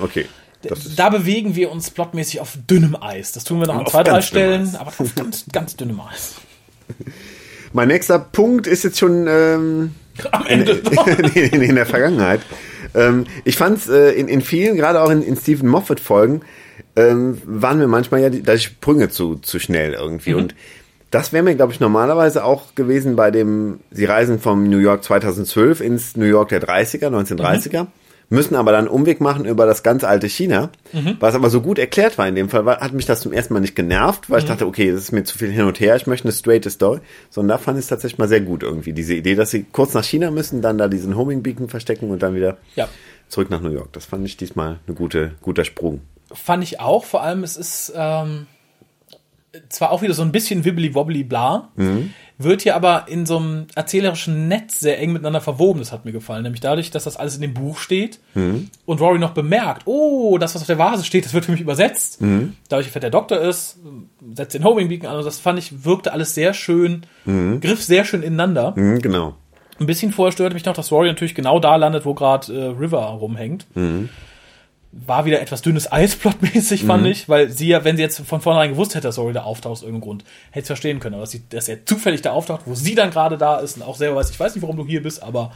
okay. Das ist, Da bewegen wir uns plotmäßig auf dünnem Eis. Das tun wir noch an zwei, drei Stellen, aber auf ganz, ganz dünnem Eis. [laughs] mein nächster Punkt ist jetzt schon ähm, Am Ende. in, [laughs] in, in der Vergangenheit. Ähm, ich fand es äh, in, in vielen, gerade auch in, in Stephen Moffat-Folgen, ähm, waren mir manchmal ja die, die Sprünge zu, zu schnell irgendwie. Und das wäre mir, glaube ich, normalerweise auch gewesen bei dem, Sie reisen vom New York 2012 ins New York der 30er, 1930er. Müssen aber dann einen Umweg machen über das ganz alte China, Mhm. was aber so gut erklärt war in dem Fall, war, hat mich das zum ersten Mal nicht genervt, weil ich dachte, okay, das ist mir zu viel hin und her, ich möchte eine straight Story, sondern da fand ich es tatsächlich mal sehr gut irgendwie, diese Idee, dass sie kurz nach China müssen, dann da diesen Homing Beacon verstecken und dann wieder Ja. zurück nach New York. Das fand ich diesmal eine gute, guter Sprung. Fand ich auch. Vor allem, es ist ähm, zwar auch wieder so ein bisschen wibbly-wobbly bla, wird hier aber in so einem erzählerischen Netz sehr eng miteinander verwoben. Das hat mir gefallen. Nämlich dadurch, dass das alles in dem Buch steht und Rory noch bemerkt, oh, das, was auf der Vase steht, das wird für mich übersetzt. Dadurch, wer der Doktor ist, setzt den Homing Beacon an. Und das fand ich, wirkte alles sehr schön, griff sehr schön ineinander. Mhm, genau. Ein bisschen vorher störte mich noch, dass Rory natürlich genau da landet, wo gerade äh, River rumhängt. War wieder etwas dünnes Eis plotmäßig, fand ich, weil sie ja, wenn sie jetzt von vornherein gewusst hätte, dass Rory da auftaucht aus irgendeinem Grund, hätte es verstehen können. Aber dass, sie, dass er zufällig da auftaucht, wo sie dann gerade da ist und auch selber weiß, ich weiß nicht, warum du hier bist, aber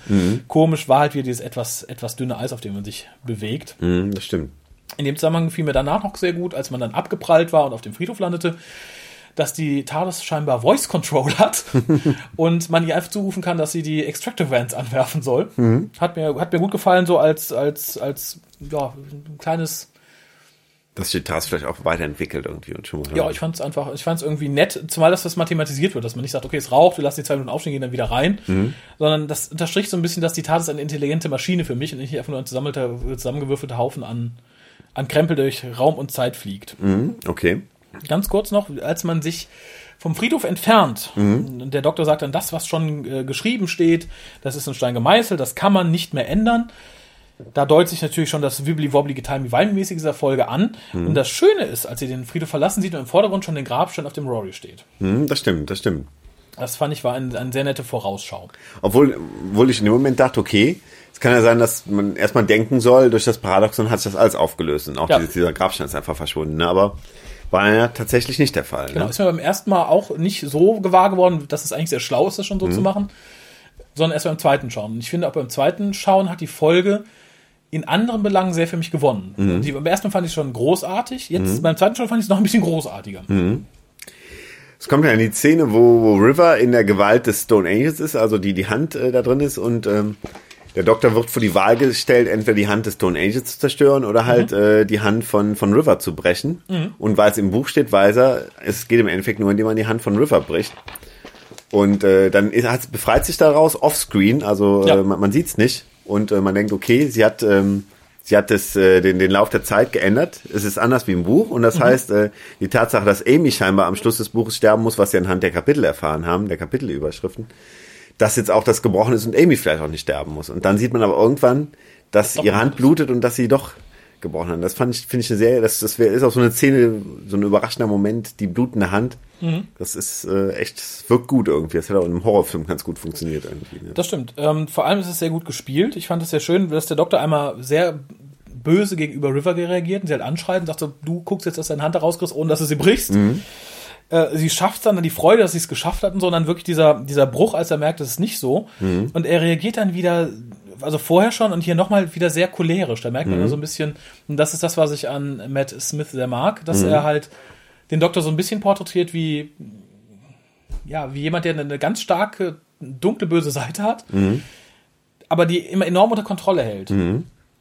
komisch war halt wieder dieses etwas, etwas dünne Eis, auf dem man sich bewegt. Mhm, das stimmt. In dem Zusammenhang fiel mir danach noch sehr gut, als man dann abgeprallt war und auf dem Friedhof landete, dass die TARDIS scheinbar Voice Control hat [laughs] und man ihr einfach zurufen kann, dass sie die Extractor Vans anwerfen soll. Hat mir hat mir gut gefallen so als als als ja, ein kleines Dass die Task vielleicht auch weiterentwickelt irgendwie und schon mal. ja, ich fand es einfach, ich fand es irgendwie nett, zumal dass das mathematisiert wird, dass man nicht sagt, okay, es raucht, wir lassen die zwei Minuten aufstehen, gehen dann wieder rein, sondern das unterstricht so ein bisschen, dass die TARDIS eine intelligente Maschine für mich und nicht einfach nur ein zusammengewürfelter Haufen an, an Krempel durch Raum und Zeit fliegt. Mhm, okay. Ganz kurz noch, als man sich vom Friedhof entfernt, und der Doktor sagt dann, das, was schon äh, geschrieben steht, das ist in Stein gemeißelt, das kann man nicht mehr ändern. Da deutet sich natürlich schon das wibbly-wobbly getimey-wimey-mäßige dieser Folge an. Und das Schöne ist, als sie den Friedhof verlassen, sieht man im Vordergrund schon den Grabstein, auf dem Rory steht. Mhm, das stimmt, das stimmt. Das fand ich war ein, eine sehr nette Vorausschau. Obwohl, obwohl ich in dem Moment dachte, okay, es kann ja sein, dass man erstmal denken soll, durch das Paradoxon hat sich das alles aufgelöst und auch Ja. dieses, dieser Grabstein ist einfach verschwunden. Ne? Aber war ja tatsächlich nicht der Fall. Genau, Ne? ist mir beim ersten Mal auch nicht so gewahr geworden, dass es eigentlich sehr schlau ist, das schon so zu machen, sondern erst beim zweiten Schauen. Und ich finde, auch beim zweiten Schauen hat die Folge in anderen Belangen sehr für mich gewonnen. Die, beim ersten Mal fand ich es schon großartig, jetzt beim zweiten Schauen fand ich es noch ein bisschen großartiger. Es kommt ja in die Szene, wo, wo River in der Gewalt des Stone Angels ist, also die die Hand äh, da drin ist und ähm, der Doktor wird vor die Wahl gestellt, entweder die Hand des Stone Angels zu zerstören oder halt äh, die Hand von, von River zu brechen. Und weil es im Buch steht, weiß er, es geht im Endeffekt nur, indem man die Hand von River bricht. Und äh, dann ist, befreit sich daraus offscreen, also Ja. äh, man, man sieht's nicht. Und äh, man denkt, okay, sie hat, ähm, sie hat das, äh, den, den Lauf der Zeit geändert. Es ist anders wie im Buch. Und das heißt, äh, die Tatsache, dass Amy scheinbar am Schluss des Buches sterben muss, was wir anhand der Kapitel erfahren haben, der Kapitelüberschriften, dass jetzt auch das gebrochen ist und Amy vielleicht auch nicht sterben muss. Und dann sieht man aber irgendwann, dass ihre Hand das- blutet und dass sie doch gebrochen hat. Das fand ich, finde ich eine Serie, das, das ist auch so eine Szene, so ein überraschender Moment, die blutende Hand. Das ist äh, echt, es wirkt gut irgendwie. Das hat auch in einem Horrorfilm ganz gut funktioniert irgendwie. Ne? Das stimmt. Ähm, vor allem ist es sehr gut gespielt. Ich fand es sehr schön, dass der Doktor einmal sehr böse gegenüber River reagiert und sie halt anschreit und sagt so, du guckst jetzt, dass deine Hand da rauskriegst, ohne dass du sie brichst. Äh, sie schafft dann, die Freude, dass sie es geschafft hat und so, und dann wirklich dieser, dieser Bruch, als er merkt, das ist nicht so. Und er reagiert dann wieder, also vorher schon und hier nochmal wieder sehr cholerisch. Da merkt man so ein bisschen, und das ist das, was ich an Matt Smith sehr mag, dass er halt den Doktor so ein bisschen porträtiert wie, ja, wie jemand, der eine ganz starke, dunkle, böse Seite hat, aber die immer enorm unter Kontrolle hält.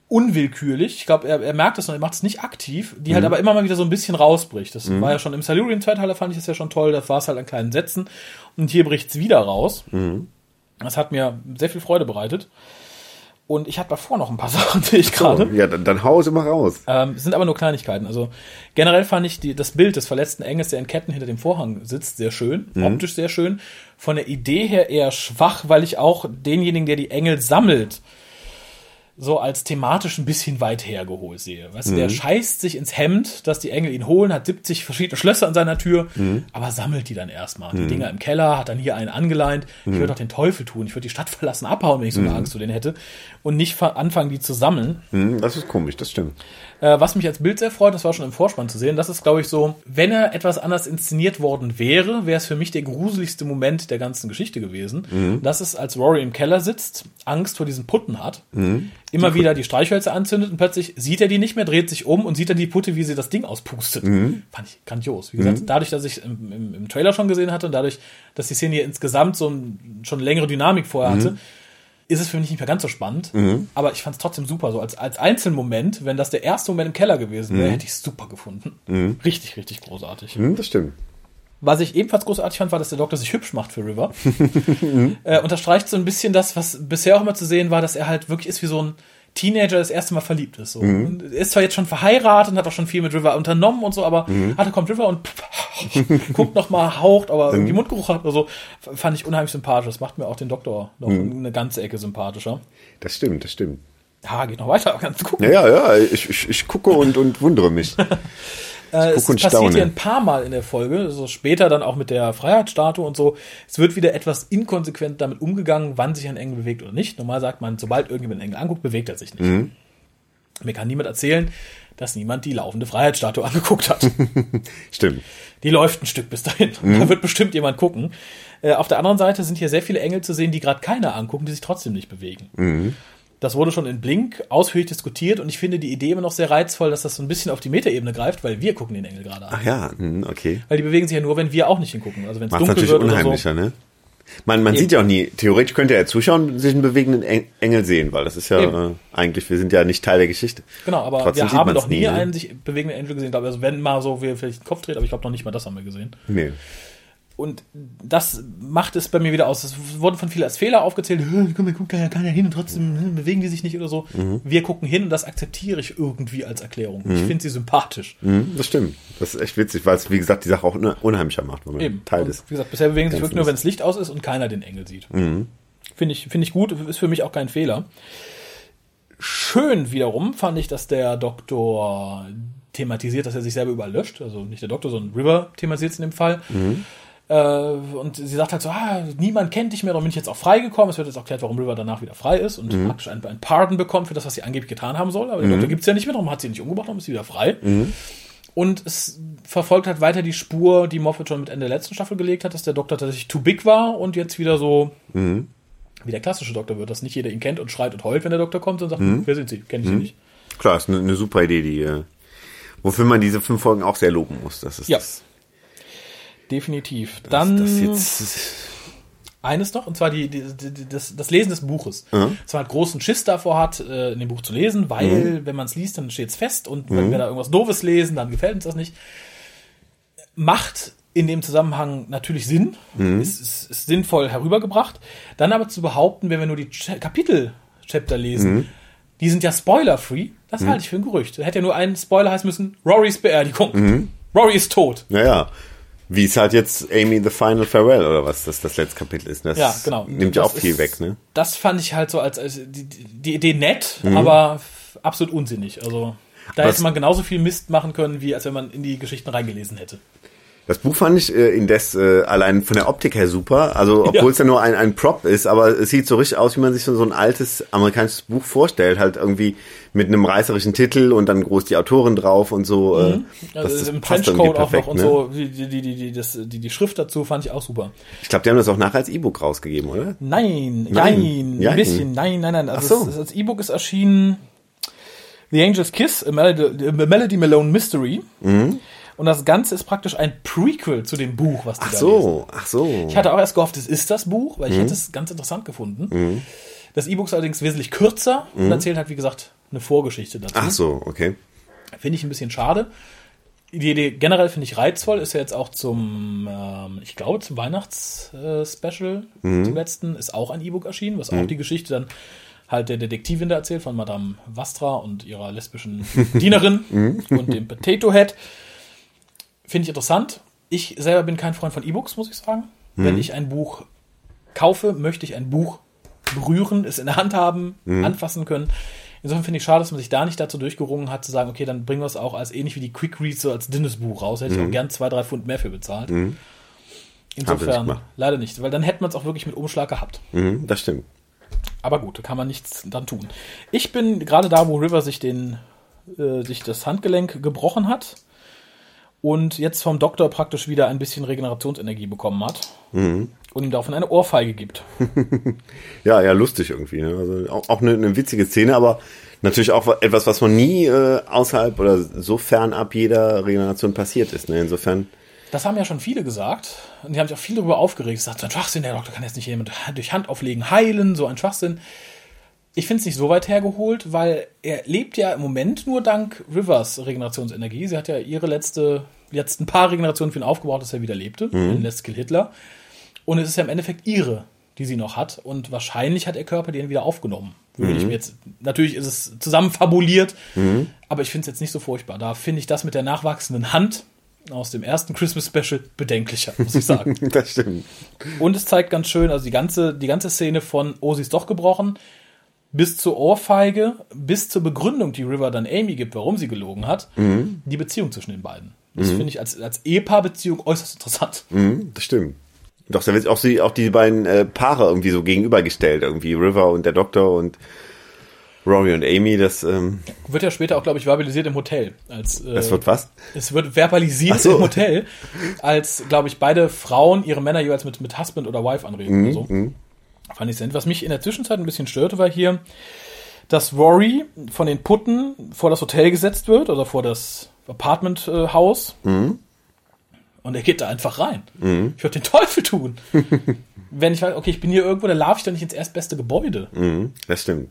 Unwillkürlich, ich glaube, er, er merkt es noch, er macht es nicht aktiv, die halt aber immer mal wieder so ein bisschen rausbricht. Das war ja schon im Salurian Zweiteiler, fand ich das ja schon toll, das war es halt an kleinen Sätzen. Und hier bricht es wieder raus. Das hat mir sehr viel Freude bereitet. Und ich hatte davor noch ein paar [laughs] Sachen, sehe ich gerade. So, ja, dann, dann hau es immer raus. Ähm, sind aber nur Kleinigkeiten. Also generell fand ich die, das Bild des verletzten Engels, der in Ketten hinter dem Vorhang sitzt, sehr schön. Optisch sehr schön. Von der Idee her eher schwach, weil ich auch denjenigen, der die Engel sammelt, so als thematisch ein bisschen weit hergeholt sehe. Weißt du, der scheißt sich ins Hemd, dass die Engel ihn holen, hat 70 verschiedene Schlösser an seiner Tür, aber sammelt die dann erstmal. Die Dinger im Keller, hat dann hier einen angeleint. Ich würde auch den Teufel tun. Ich würde die Stadt verlassen, abhauen, wenn ich so eine Angst vor denen hätte. Und nicht fa- anfangen, die zu sammeln. Hm, das ist komisch, das stimmt. Äh, was mich als Bild sehr freut, das war schon im Vorspann zu sehen, das ist, glaube ich, so, wenn er etwas anders inszeniert worden wäre, wäre es für mich der gruseligste Moment der ganzen Geschichte gewesen. Das ist, als Rory im Keller sitzt, Angst vor diesen Putten hat, immer wieder die Streichhölzer anzündet und plötzlich sieht er die nicht mehr, dreht sich um und sieht dann die Putte, wie sie das Ding auspustet. Fand ich grandios. Wie gesagt, dadurch, dass ich im, im, im Trailer schon gesehen hatte und dadurch, dass die Szene hier insgesamt so ein, schon längere Dynamik vorher hatte, ist es für mich nicht mehr ganz so spannend. Mhm. Aber ich fand es trotzdem super. So als, als Einzelmoment, wenn das der erste Moment im Keller gewesen wäre, hätte ich es super gefunden. Richtig, richtig großartig. Hm, das stimmt. Was ich ebenfalls großartig fand, war, dass der Doktor sich hübsch macht für River. [laughs] äh, unterstreicht so ein bisschen das, was bisher auch immer zu sehen war, dass er halt wirklich ist wie so ein Teenager, das erste Mal verliebt ist. So. Er ist zwar jetzt schon verheiratet und hat auch schon viel mit River unternommen und so, aber hatte kommt River und [laughs] guckt noch mal, haucht, aber irgendwie Mundgeruch hat oder so. Fand ich unheimlich sympathisch. Das macht mir auch den Doktor noch eine ganze Ecke sympathischer. Das stimmt, das stimmt. Ja, geht noch weiter, [laughs] kannst gucken. Ja, ja, ja, ich, ich, ich gucke und, und wundere mich. [laughs] Äh, es passiert staune. hier ein paar Mal in der Folge, so später dann auch mit der Freiheitsstatue und so. Es wird wieder etwas inkonsequent damit umgegangen, wann sich ein Engel bewegt oder nicht. Normal sagt man, sobald irgendjemand einen Engel anguckt, bewegt er sich nicht. Mhm. Mir kann niemand erzählen, dass niemand die laufende Freiheitsstatue [laughs] angeguckt hat. [laughs] Stimmt. Die läuft ein Stück bis dahin. Mhm. Da wird bestimmt jemand gucken. Äh, auf der anderen Seite sind hier sehr viele Engel zu sehen, die gerade keiner angucken, die sich trotzdem nicht bewegen. Mhm. Das wurde schon in Blink ausführlich diskutiert und ich finde die Idee immer noch sehr reizvoll, dass das so ein bisschen auf die Metaebene greift, weil wir gucken den Engel gerade an. Ach ja, hm, okay. Weil die bewegen sich ja nur, wenn wir auch nicht hingucken. Also wenn es dunkel natürlich wird oder so. unheimlicher, ne? Man, man Eben. sieht ja auch nie, theoretisch könnte er zuschauen und sich einen bewegenden Eng- Engel sehen, weil das ist ja äh, eigentlich, wir sind ja nicht Teil der Geschichte. Genau, aber Trotzdem wir haben doch nie, nie, ne? einen sich bewegenden Engel gesehen. Glaube Also wenn mal so, wie er vielleicht den Kopf dreht, aber ich glaube noch nicht mal das haben wir gesehen. Nee. Und das macht es bei mir wieder aus. Es wurden von vielen als Fehler aufgezählt. "Hä, Guck mal, guckt ja keiner hin und trotzdem bewegen die sich nicht oder so. Mhm. Wir gucken hin und das akzeptiere ich irgendwie als Erklärung. Ich finde sie sympathisch. Hm, das stimmt. Das ist echt witzig, weil es, wie gesagt, die Sache auch un- unheimlicher macht, wenn man Eben. Teil Und ist. Wie gesagt, bisher bewegen sich wirklich nur, wenn das Licht aus ist und keiner den Engel sieht. Mhm. Finde ich, finde ich gut, ist für mich auch kein Fehler. Schön wiederum fand ich, dass der Doktor thematisiert, dass er sich selber überall löscht. Also nicht der Doktor, sondern River thematisiert es in dem Fall. Mhm. Äh, und sie sagt halt so, ah, niemand kennt dich mehr, darum bin ich jetzt auch freigekommen. Es wird jetzt auch erklärt, warum River danach wieder frei ist und Mhm. praktisch ein, ein Pardon bekommt für das, was sie angeblich getan haben soll. Aber der Doktor gibt es ja nicht mehr, darum hat sie ihn nicht umgebracht, darum ist sie wieder frei. Mhm. Und es verfolgt halt weiter die Spur, die Moffat schon mit Ende der letzten Staffel gelegt hat, dass der Doktor tatsächlich too big war und jetzt wieder so wie der klassische Doktor wird, dass nicht jeder ihn kennt und schreit und heult, wenn der Doktor kommt und sagt, wer sind Sie? Kenne ich Sie nicht. Klar, ist eine, eine super Idee, die, äh, wofür man diese fünf Folgen auch sehr loben muss. Das ist Ja. das, Definitiv. Dann das jetzt, eines noch, und zwar die, die, die, das, das Lesen des Buches. Mhm. Zwar halt großen Schiss davor hat, äh, in dem Buch zu lesen, weil, wenn man es liest, dann steht es fest und wenn wir da irgendwas Doofes lesen, dann gefällt uns das nicht. Macht in dem Zusammenhang natürlich Sinn, ist, ist, ist sinnvoll herübergebracht. Dann aber zu behaupten, wenn wir nur die Ch- Kapitel-Chapter lesen, die sind ja spoiler-free, das halte ich für ein Gerücht. Da hätte ja nur ein Spoiler heißen müssen, Rorys Beerdigung. Rory ist tot. naja, wie es halt jetzt Amy the Final Farewell oder was das das letzte Kapitel ist. Das Ja, genau. nimmt ja auch viel ist- weg, ne? Das fand ich halt so als, als die, die Idee nett, Mhm. aber absolut unsinnig. Also da Was- hätte man genauso viel Mist machen können, wie als wenn man in die Geschichten reingelesen hätte. Das Buch fand ich äh, indes äh, allein von der Optik her super. Also obwohl es ja nur ein, ein Prop ist, aber es sieht so richtig aus, wie man sich so, so ein altes amerikanisches Buch vorstellt. Halt irgendwie mit einem reißerischen Titel und dann groß die Autorin drauf und so. Äh, das, Also das im irgendwie auch noch und ne? so, die, die, die, die, das, die, die Schrift dazu fand ich auch super. Ich glaube, die haben das auch nachher als E-Book rausgegeben, oder? Nein, Nein. nein, ein bisschen, nein, nein, nein. Also Ach so. als E-Book ist erschienen The Angel's Kiss, a Melody, a Melody Malone Mystery. Und das Ganze ist praktisch ein Prequel zu dem Buch, was Mhm. Ach da lesen. so, ach so. Ich hatte auch erst gehofft, es ist das Buch, Mhm. weil ich hätte es ganz interessant gefunden. Das E-Book ist allerdings wesentlich kürzer und erzählt halt, wie gesagt, eine Vorgeschichte dazu. Mhm. Ach so, okay. Finde ich ein bisschen schade. Die Idee generell finde ich reizvoll, ist ja jetzt auch zum, ähm, ich glaube, zum Weihnachts-Special, Mhm. zum letzten, ist auch ein E-Book erschienen, was auch die Geschichte dann halt der Detektivin da erzählt von Madame Vastra und ihrer lesbischen [laughs] Dienerin Mhm. und dem Potato Head. Finde ich interessant. Ich selber bin kein Freund von E-Books, muss ich sagen. Wenn Mhm. ich ein Buch kaufe, möchte ich ein Buch berühren, es in der Hand haben, Mhm. anfassen können. Insofern finde ich schade, dass man sich da nicht dazu durchgerungen hat, zu sagen, okay, dann bringen wir es auch als ähnlich wie die Quick Reads so als dünnes Buch raus. Hätte ich auch gern zwei, drei Pfund mehr für bezahlt. Mhm. Nicht Insofern gemacht. leider nicht, weil dann hätte man es auch wirklich mit Umschlag gehabt. Mhm, das stimmt. Aber gut, da kann man nichts dann tun. Ich bin gerade da, wo River sich den, äh, sich das Handgelenk gebrochen hat und jetzt vom Doktor praktisch wieder ein bisschen Regenerationsenergie bekommen hat Mhm. und ihm daraufhin eine Ohrfeige gibt. [laughs] Ja, ja, lustig irgendwie. Ne? Also auch, auch eine, eine witzige Szene, aber natürlich auch etwas, was man nie äh, außerhalb oder so fernab jeder Regeneration passiert ist. Ne? Insofern Das haben ja schon viele gesagt. Und die haben sich auch viel darüber aufgeregt. Gesagt, so ein Schwachsinn, der Doktor kann jetzt nicht jemand durch Handauflegen heilen, so ein Schwachsinn. Ich finde es nicht so weit hergeholt, weil er lebt ja im Moment nur dank Rivers Regenerationsenergie. Sie hat ja ihre letzte, letzten paar Regenerationen für ihn aufgebraucht, dass er wieder lebte, mhm. in Let's Kill Hitler. Und es ist ja im Endeffekt ihre, die sie noch hat. Und wahrscheinlich hat ihr Körper den wieder aufgenommen. Würde mhm. ich mir jetzt, natürlich ist es zusammenfabuliert, mhm. aber ich finde es jetzt nicht so furchtbar. Da finde ich das mit der nachwachsenden Hand aus dem ersten Christmas Special bedenklicher, muss ich sagen. [laughs] das stimmt. Und es zeigt ganz schön, also die ganze, die ganze Szene von, oh, sie ist doch gebrochen, bis zur Ohrfeige, bis zur Begründung, die River dann Amy gibt, warum sie gelogen hat, mhm. die Beziehung zwischen den beiden. Das mhm. finde ich als, als Ehepaar-Beziehung äußerst interessant. Mhm, das stimmt. Doch, da wird auch, sie, auch die beiden äh, Paare irgendwie so gegenübergestellt, irgendwie River und der Doktor und Rory und Amy, das ähm wird ja später auch, glaube ich, verbalisiert im Hotel. Als, äh, es wird was? Es wird verbalisiert so. im Hotel, als, glaube ich, beide Frauen ihre Männer jeweils mit, mit Husband oder Wife anreden mhm, oder so. Fand ich sehr Was mich in der Zwischenzeit ein bisschen störte, war hier, dass Rory von den Putten vor das Hotel gesetzt wird oder vor das Apartmenthaus. Äh, mhm. Und er geht da einfach rein. Mhm. Ich würde den [laughs] Teufel tun. Wenn ich weiß, okay, ich bin hier irgendwo, dann laufe ich doch nicht ins erstbeste Gebäude. Mhm, das stimmt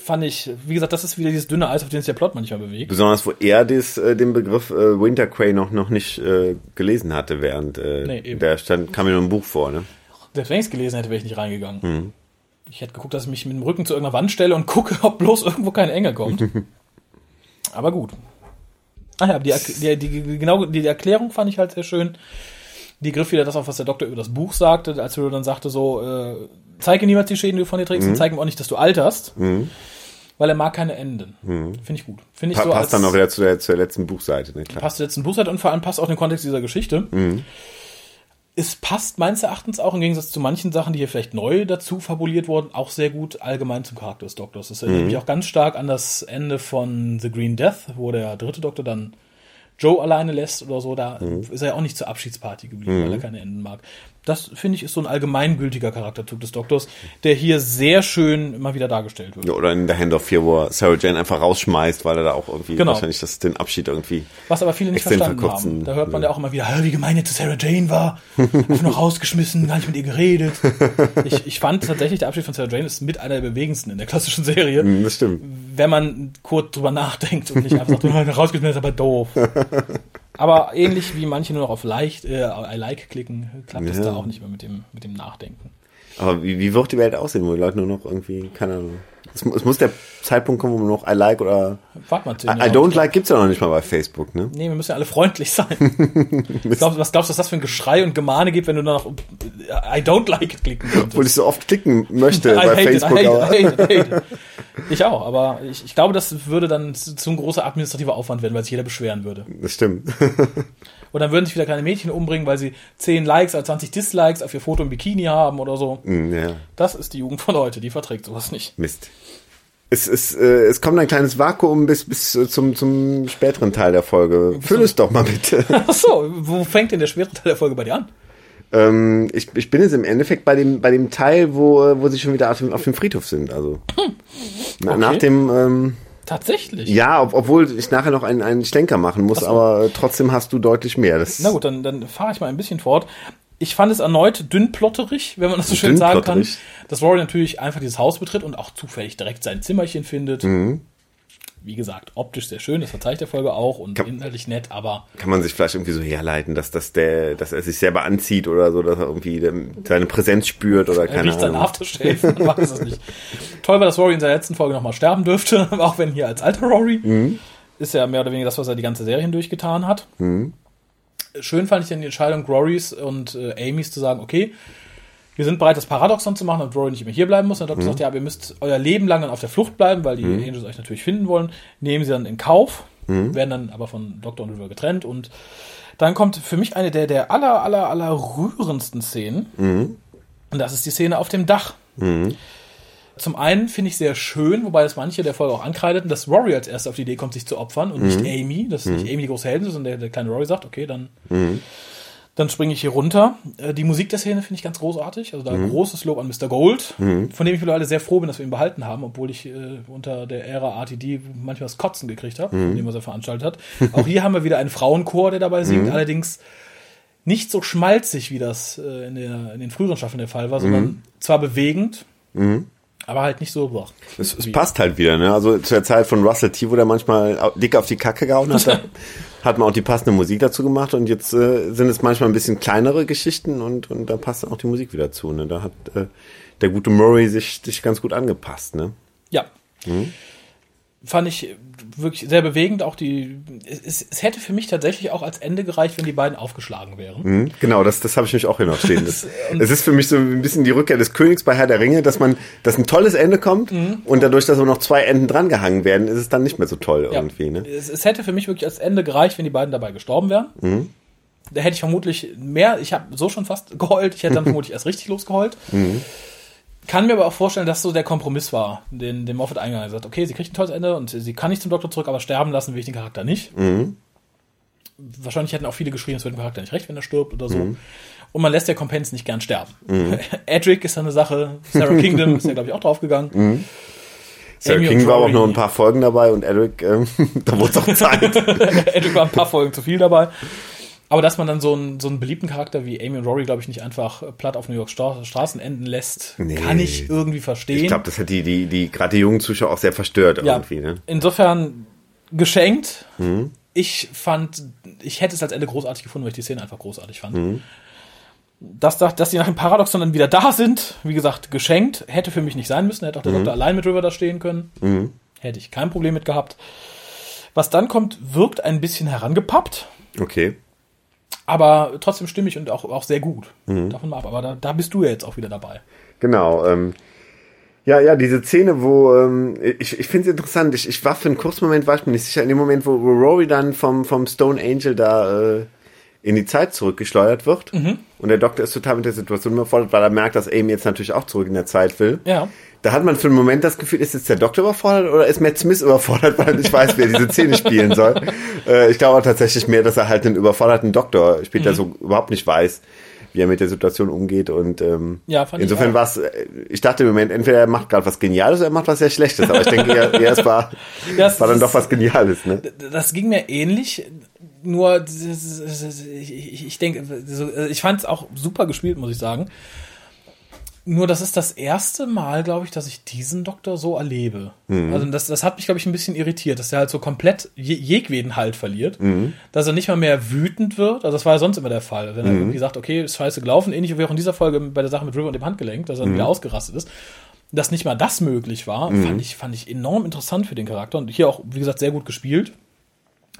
fand ich, wie gesagt, das ist wieder dieses dünne Eis, auf dem sich der Plot manchmal bewegt. Besonders, wo er des, äh, den Begriff äh, Winter Cray noch, noch nicht äh, gelesen hatte, während äh, nee, der stand, kam mir nur ein Buch vor, ne? Selbst wenn ich es gelesen hätte, wäre ich nicht reingegangen. Mhm. Ich hätte geguckt, dass ich mich mit dem Rücken zu irgendeiner Wand stelle und [laughs] gucke, ob bloß irgendwo keine Enge kommt. [laughs] Aber gut. Ach ja, die, die, die, genau, die Erklärung fand ich halt sehr schön. Die griff wieder das auf, was der Doktor über das Buch sagte, als er dann sagte so, äh, zeige niemals die Schäden, die du von dir trägst mhm. und zeige ihm auch nicht, dass du alterst. Mhm. Weil er mag keine Enden. Mhm. Finde ich gut. Finde ich pa so passt dann auch wieder zu der, zur letzten Buchseite, ne? Klar. Passt zur letzten Buchseite und vor allem passt auch in den Kontext dieser Geschichte. Mhm. Es passt meines Erachtens auch im Gegensatz zu manchen Sachen, die hier vielleicht neu dazu fabuliert wurden, auch sehr gut allgemein zum Charakter des Doktors. Das erinnert mhm. mich auch ganz stark an das Ende von The Green Death, wo der dritte Doktor dann Joe alleine lässt oder so, da mhm. ist er ja auch nicht zur Abschiedsparty geblieben, mhm. weil er keine Enden mag. Das finde ich ist so ein allgemeingültiger Charakterzug des Doktors, der hier sehr schön immer wieder dargestellt wird. oder in The Hand of Fear, wo er Sarah Jane einfach rausschmeißt, weil er da auch irgendwie genau. wahrscheinlich das, den Abschied irgendwie. Was aber viele nicht verstanden haben. Da hört man ja auch immer wieder, wie gemein jetzt Sarah Jane war, einfach noch rausgeschmissen, gar nicht mit ihr geredet. [laughs] ich, ich fand tatsächlich, der Abschied von Sarah Jane ist mit einer der bewegendsten in der klassischen Serie. Mhm, das stimmt. Wenn man kurz drüber nachdenkt und nicht einfach sagt, [laughs] rausgeschmissen ist aber doof. [laughs] Aber ähnlich wie manche nur noch auf leicht, äh, I like klicken, klappt es da auch nicht mehr mit dem, mit dem Nachdenken. Aber wie, wie wird die Welt aussehen, wo die Leute nur noch irgendwie, keine Ahnung. Es, es muss der Zeitpunkt kommen, wo man noch I like oder Warte mal, I, I don't like gibt's ja noch nicht mal bei Facebook, ne? Nee, wir müssen ja alle freundlich sein. [laughs] glaubst, was glaubst du, was das für ein Geschrei und Gemahne gibt, wenn du noch I don't like klicken könntest? Obwohl ich so oft klicken möchte [laughs] bei Facebook. It, hate, I hate, I hate. Ich auch, aber ich, ich glaube, das würde dann zu, zu ein großer administrativer Aufwand werden, weil sich jeder beschweren würde. Das stimmt. [laughs] Und dann würden sich wieder kleine Mädchen umbringen, weil sie 10 Likes oder 20 Dislikes auf ihr Foto im Bikini haben oder so. Mm, ja. Das ist die Jugend von heute, die verträgt sowas nicht. Mist. Es, es, äh, es kommt ein kleines Vakuum bis, bis zum, zum späteren Teil der Folge. Füll es doch mal bitte. [laughs] Ach so, wo fängt denn der spätere Teil der Folge bei dir an? Ähm, ich, ich bin jetzt im Endeffekt bei dem, bei dem Teil, wo, wo sie schon wieder auf dem, auf dem Friedhof sind. Also hm. okay. nach dem ähm, Tatsächlich. Ja, ob, obwohl ich nachher noch einen, einen Schlenker machen muss, so. aber trotzdem hast du deutlich mehr. Das Na gut, dann, dann fahre ich mal ein bisschen fort. Ich fand es erneut dünnplotterig, wenn man das so schön sagen kann, dass Rory natürlich einfach dieses Haus betritt und auch zufällig direkt sein Zimmerchen findet. Mhm wie gesagt, optisch sehr schön, das verzeiht der Folge auch und kann, inhaltlich nett, aber. Kann man sich vielleicht irgendwie so herleiten, dass, dass der, dass er sich selber anzieht oder so, dass er irgendwie seine Präsenz spürt oder keine Ahnung. sein Aftershave, man weiß es nicht. Toll war, dass Rory in seiner letzten Folge nochmal sterben dürfte, [laughs] auch wenn hier als alter Rory. Mhm. Ist ja mehr oder weniger das, was er die ganze Serie hindurch getan hat. Mhm. Schön fand ich dann die Entscheidung Rorys und äh, Amys zu sagen, okay, wir sind bereit, das Paradoxon zu machen, damit Rory nicht mehr hier bleiben muss. Und der Doktor mhm. sagt, ja, ihr müsst euer Leben lang dann auf der Flucht bleiben, weil die mhm. Angels euch natürlich finden wollen. Nehmen sie dann in Kauf, mhm. werden dann aber von Doktor und River getrennt. Und dann kommt für mich eine der, der aller, aller, aller rührendsten Szenen. Mhm. Und das ist die Szene auf dem Dach. Mhm. Zum einen finde ich sehr schön, wobei das manche der Folge auch ankreideten, dass Rory als erster auf die Idee kommt, sich zu opfern und nicht mhm. Amy, dass nicht Amy die große Heldin ist, sondern der, der kleine Rory sagt, okay, dann dann springe ich hier runter. Äh, die Musik der Szene finde ich ganz großartig. Also da mhm. großes Lob an Mr. Gold, mhm. von dem ich mittlerweile sehr froh bin, dass wir ihn behalten haben, obwohl ich äh, unter der Ära RTD manchmal das Kotzen gekriegt habe, mhm. dem was er veranstaltet hat. [laughs] Auch hier haben wir wieder einen Frauenchor, der dabei singt, mhm. allerdings nicht so schmalzig, wie das äh, in, der, in den früheren Staffeln der Fall war, sondern zwar bewegend, aber halt nicht so. Boah, Es, es passt halt wieder, ne? Also zu der Zeit von Russell T, wo der manchmal dick auf die Kacke gehauen hat, da [laughs] hat man auch die passende Musik dazu gemacht und jetzt äh, sind es manchmal ein bisschen kleinere Geschichten und, und da passt dann auch die Musik wieder zu, ne? Da hat äh, der gute Murray sich, sich ganz gut angepasst, ne? Ja. Fand ich wirklich sehr bewegend. Auch die. Es, es hätte für mich tatsächlich auch als Ende gereicht, wenn die beiden aufgeschlagen wären. Mhm, Genau, das, das habe ich mich auch hier noch stehen. Das, [laughs] es ist für mich so ein bisschen die Rückkehr des Königs bei Herr der Ringe, dass man, dass ein tolles Ende kommt und dadurch, dass aber noch zwei Enden drangehangen werden, ist es dann nicht mehr so toll Ja. irgendwie, ne? Es, es hätte für mich wirklich als Ende gereicht, wenn die beiden dabei gestorben wären. Da hätte ich vermutlich mehr. Ich habe so schon fast geheult. Ich hätte dann [laughs] vermutlich erst richtig losgeheult. Kann mir aber auch vorstellen, dass so der Kompromiss war, den, den Moffat eingegangen hat. Okay, sie kriegt ein tolles Ende und sie kann nicht zum Doktor zurück, aber sterben lassen will ich den Charakter nicht. Wahrscheinlich hätten auch viele geschrieben, es wird dem Charakter nicht recht, wenn er stirbt oder so. Und man lässt ja Compens nicht gern sterben. [laughs] Edric ist eine Sache. Sarah Kingdom ist ja, glaube ich, auch draufgegangen. Sarah Amy King war auch noch ein paar Folgen dabei und Eric, ähm, [laughs] da wurde es auch Zeit. [laughs] Edric war ein paar Folgen zu viel dabei. Aber dass man dann so einen, so einen beliebten Charakter wie Amy und Rory, glaube ich, nicht einfach platt auf New York Stra Straßen enden lässt, Nee. kann ich irgendwie verstehen. Ich glaube, das hat die, die, die gerade die jungen Zuschauer auch sehr verstört ja, irgendwie, ne? insofern geschenkt. Ich fand, ich hätte es als Ende großartig gefunden, weil ich die Szene einfach großartig fand. Dass, dass, dass die nach dem Paradoxon dann wieder da sind, wie gesagt, geschenkt, hätte für mich nicht sein müssen. Hätte auch der Doktor allein mit River da stehen können. Hätte ich kein Problem mit gehabt. Was dann kommt, wirkt ein bisschen herangepappt. Okay. Aber trotzdem stimmig und auch, auch sehr gut. Davon mal ab. Aber da, da bist du ja jetzt auch wieder dabei. Genau. Ähm, ja, ja, diese Szene, wo ähm, ich, ich finde es interessant. Ich, ich war für einen kurzen Moment, war ich mir nicht sicher, in dem Moment, wo, wo Rory dann vom, vom Stone Angel da äh, in die Zeit zurückgeschleudert wird. Und der Doktor ist total mit der Situation überfordert, weil er merkt, dass Amy jetzt natürlich auch zurück in der Zeit will. Ja. Da hat man für einen Moment das Gefühl, ist jetzt der Doktor überfordert oder ist Matt Smith überfordert, weil er nicht weiß, wer diese Szene spielen soll. [laughs] Äh, ich glaube tatsächlich mehr, dass er halt einen überforderten Doktor spielt, der so überhaupt nicht weiß, wie er mit der Situation umgeht. Und ähm, Ja, fand insofern war es, ich dachte im Moment, entweder er macht gerade was Geniales oder er macht was sehr Schlechtes. Aber ich denke, eher es war, [laughs] Das war dann ist- doch was Geniales. Ne? Das ging mir ähnlich. Nur, ich, ich, denke, so, ich fand es auch super gespielt, muss ich sagen. Nur das ist das erste Mal, glaube ich, dass ich diesen Doktor so erlebe. Also das, das hat mich, glaube ich, ein bisschen irritiert, dass er halt so komplett je, jegweden Halt verliert. Dass er nicht mal mehr wütend wird. Also das war ja sonst immer der Fall. Wenn er irgendwie sagt, okay, ist scheiße gelaufen, ähnlich wie auch in dieser Folge bei der Sache mit River und dem Handgelenk, dass er dann wieder ausgerastet ist. Dass nicht mal das möglich war, fand, ich, fand ich enorm interessant für den Charakter. Und hier auch, wie gesagt, sehr gut gespielt.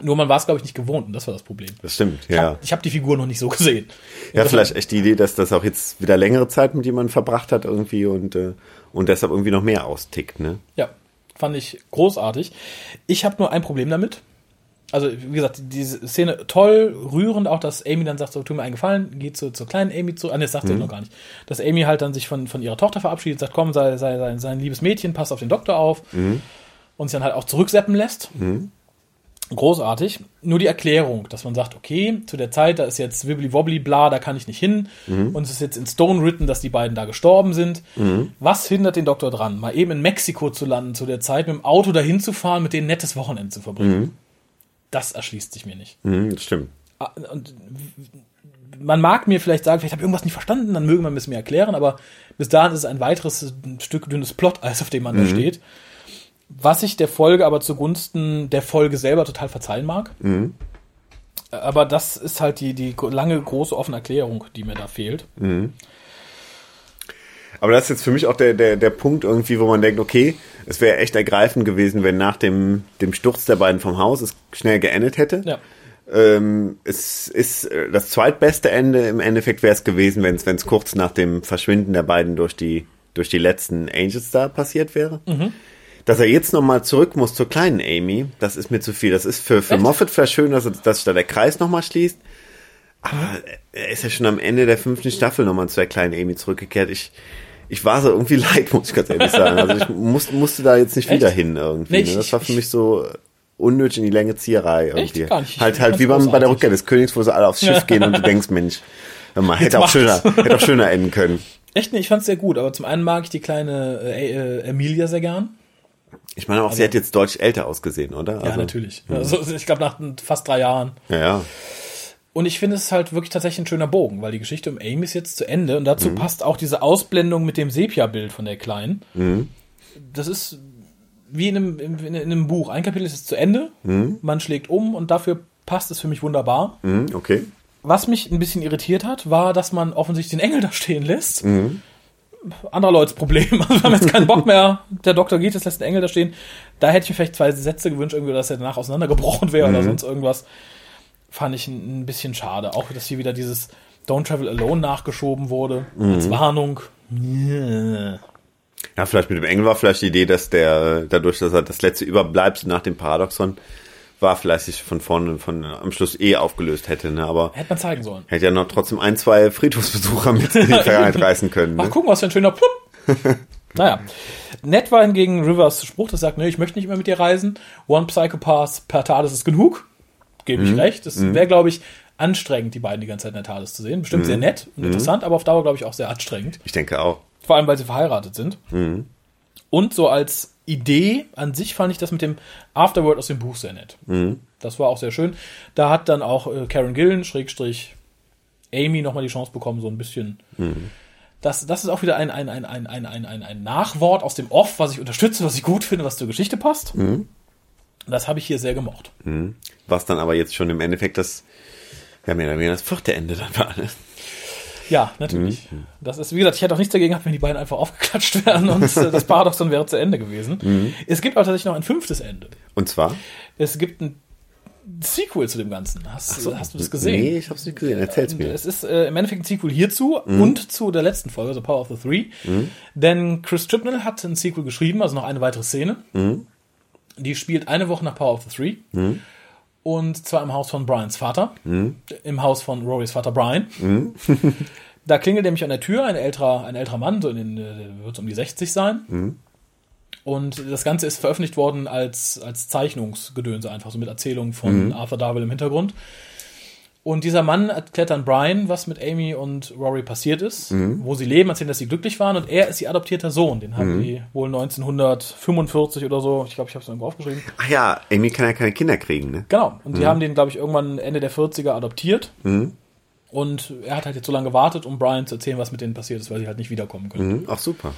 Nur man war es, glaube ich, nicht gewohnt und das war das Problem. Das stimmt, Ich ja. habe hab die Figur noch nicht so gesehen. Ja, vielleicht echt die Idee, dass das auch jetzt wieder längere Zeit mit jemandem verbracht hat irgendwie und, äh, und deshalb irgendwie noch mehr austickt, ne? Ja, fand ich großartig. Ich habe nur ein Problem damit. Also, wie gesagt, diese Szene toll, rührend, auch dass Amy dann sagt, so, tu mir einen Gefallen, geht zu, zur kleinen Amy zu. Ah, ne, das sagt sie noch gar nicht. Dass Amy halt dann sich von, von ihrer Tochter verabschiedet, sagt, komm, sei, sei, sei, sei ein liebes Mädchen, pass auf den Doktor auf. Und sie dann halt auch zurückseppen lässt. Großartig. Nur die Erklärung, dass man sagt, okay, zu der Zeit, da ist jetzt wibbly wobbly bla, da kann ich nicht hin. Und es ist jetzt in Stone written, dass die beiden da gestorben sind. Was hindert den Doktor dran, mal eben in Mexiko zu landen, zu der Zeit mit dem Auto dahin zu fahren, mit denen ein nettes Wochenende zu verbringen? Das erschließt sich mir nicht. Mhm, das stimmt. Ah, Und man mag mir vielleicht sagen, vielleicht habe ich irgendwas nicht verstanden, dann mögen wir es mir erklären, aber bis dahin ist es ein weiteres Stück dünnes Plot-Eis, [laughs] auf dem man da steht. Was ich der Folge aber zugunsten der Folge selber total verzeihen mag. Aber das ist halt die, die lange, große, offene Erklärung, die mir da fehlt. Aber das ist jetzt für mich auch der, der, der Punkt irgendwie, wo man denkt, okay, es wäre echt ergreifend gewesen, wenn nach dem, dem Sturz der beiden vom Haus es schnell geendet hätte. Ja. Ähm, es ist äh, das zweitbeste Ende. Im Endeffekt wäre es gewesen, wenn es kurz nach dem Verschwinden der beiden durch die, durch die letzten Angels da passiert wäre. Dass er jetzt nochmal zurück muss zur kleinen Amy, das ist mir zu viel. Das ist für, für Echt? Moffat vielleicht schön, dass, dass sich da der Kreis nochmal schließt. Aber er ist ja schon am Ende der fünften Staffel nochmal zu der kleinen Amy zurückgekehrt. Ich, ich war so irgendwie [laughs] leid, muss ich ganz ehrlich sagen. Also ich muss, musste da jetzt nicht Echt? wieder hin irgendwie. Nee, ne? ich- Das war für ich- mich so unnötig in die Länge Zieherei irgendwie. Gar nicht. Ich Halt, halt wie beim, bei der. Rückkehr des Königs, wo sie alle aufs Schiff gehen und du denkst, Mensch, mal, [laughs] hätte auch schöner, hätte auch schöner enden können. Echt, nee, ich fand's sehr gut, aber zum einen mag ich die kleine äh, äh, Emilia sehr gern. Ich meine auch, sie hat jetzt deutlich älter ausgesehen, oder? Ja, natürlich. Also, ich glaube, nach fast drei Jahren. Ja, ja. Und ich finde es halt wirklich tatsächlich ein schöner Bogen, weil die Geschichte um Amy ist jetzt zu Ende und dazu passt auch diese Ausblendung mit dem Sepia-Bild von der Kleinen. Das ist wie in einem, in, in einem Buch. Ein Kapitel ist jetzt zu Ende, man schlägt um und dafür passt es für mich wunderbar. Mhm, okay. Was mich ein bisschen irritiert hat, war, dass man offensichtlich den Engel da stehen lässt. Anderer Leute Problem. Also [laughs] wir haben jetzt keinen Bock mehr. Der Doktor geht, jetzt lässt den Engel da stehen. Da hätte ich mir vielleicht zwei Sätze gewünscht, irgendwie, dass er danach auseinandergebrochen wäre oder sonst irgendwas. Fand ich ein, bisschen schade. Auch, dass hier wieder dieses Don't Travel Alone nachgeschoben wurde. Als Warnung. Yeah. Ja, vielleicht mit dem Engel war vielleicht die Idee, dass der, dadurch, dass er das letzte Überbleibsel nach dem Paradoxon war, vielleicht sich von vorne, von am Schluss eh aufgelöst hätte, ne? Aber Hätte man zeigen sollen. hätte ja noch trotzdem ein, zwei Friedhofsbesucher mit in die [laughs] Vergangenheit reißen können. Ach, Ne? guck mal, was für ein schöner Plupp. [laughs] naja. Nett war hingegen Rivers Spruch, das sagt, ne, ich möchte nicht mehr mit dir reisen. One Psychopath per TARDIS ist genug. Gebe ich recht. Das wäre, glaube ich, anstrengend, die beiden die ganze Zeit in der TARDIS zu sehen. Bestimmt sehr nett und interessant, aber auf Dauer, glaube ich, auch sehr anstrengend. Ich denke auch. Vor allem, weil sie verheiratet sind. Und so als Idee an sich fand ich das mit dem Afterword aus dem Buch sehr nett. Das war auch sehr schön. Da hat dann auch äh, Karen Gillen, Schrägstrich, Amy nochmal die Chance bekommen, so ein bisschen. Das, das ist auch wieder ein, ein, ein, ein, ein, ein, ein, ein Nachwort aus dem Off, was ich unterstütze, was ich gut finde, was zur Geschichte passt. Das habe ich hier sehr gemocht. Was dann aber jetzt schon im Endeffekt das, ja, mehr oder weniger das vierte Ende dann war. Ne? Ja, natürlich. Das ist, wie gesagt, ich hätte auch nichts dagegen gehabt, wenn die beiden einfach [laughs] aufgeklatscht wären und äh, das Paradoxon wäre zu Ende gewesen. Es gibt aber tatsächlich noch ein fünftes Ende. Und zwar? Es gibt ein Sequel zu dem Ganzen. Hast, hast du das gesehen? Nee, ich hab's nicht gesehen. Erzähl's mir. Es ist äh, im Endeffekt ein Sequel hierzu und zu der letzten Folge, The Power of the Three. Denn Chris Chibnall hat ein Sequel geschrieben, also noch eine weitere Szene. Die spielt eine Woche nach Power of the Three. Und zwar im Haus von Brians Vater. Im Haus von Rorys Vater Brian. [laughs] da klingelt nämlich an der Tür ein älterer, ein älterer Mann, so in den, äh, wird um die 60 sein. Und das Ganze ist veröffentlicht worden als, als Zeichnungsgedönse, einfach so mit Erzählungen von Arthur Darvill im Hintergrund. Und dieser Mann erklärt dann Brian, was mit Amy und Rory passiert ist, wo sie leben, erzählen, dass sie glücklich waren und er ist ihr adoptierter Sohn. Den haben die wohl 1945 oder so, ich glaube, ich habe es irgendwo aufgeschrieben. Ach ja, Amy kann ja keine Kinder kriegen, ne? Genau. Und die haben den, glaube ich, irgendwann Ende der 40er adoptiert. Und er hat halt jetzt so lange gewartet, um Brian zu erzählen, was mit denen passiert ist, weil sie halt nicht wiederkommen können. Mhm. Ach, super.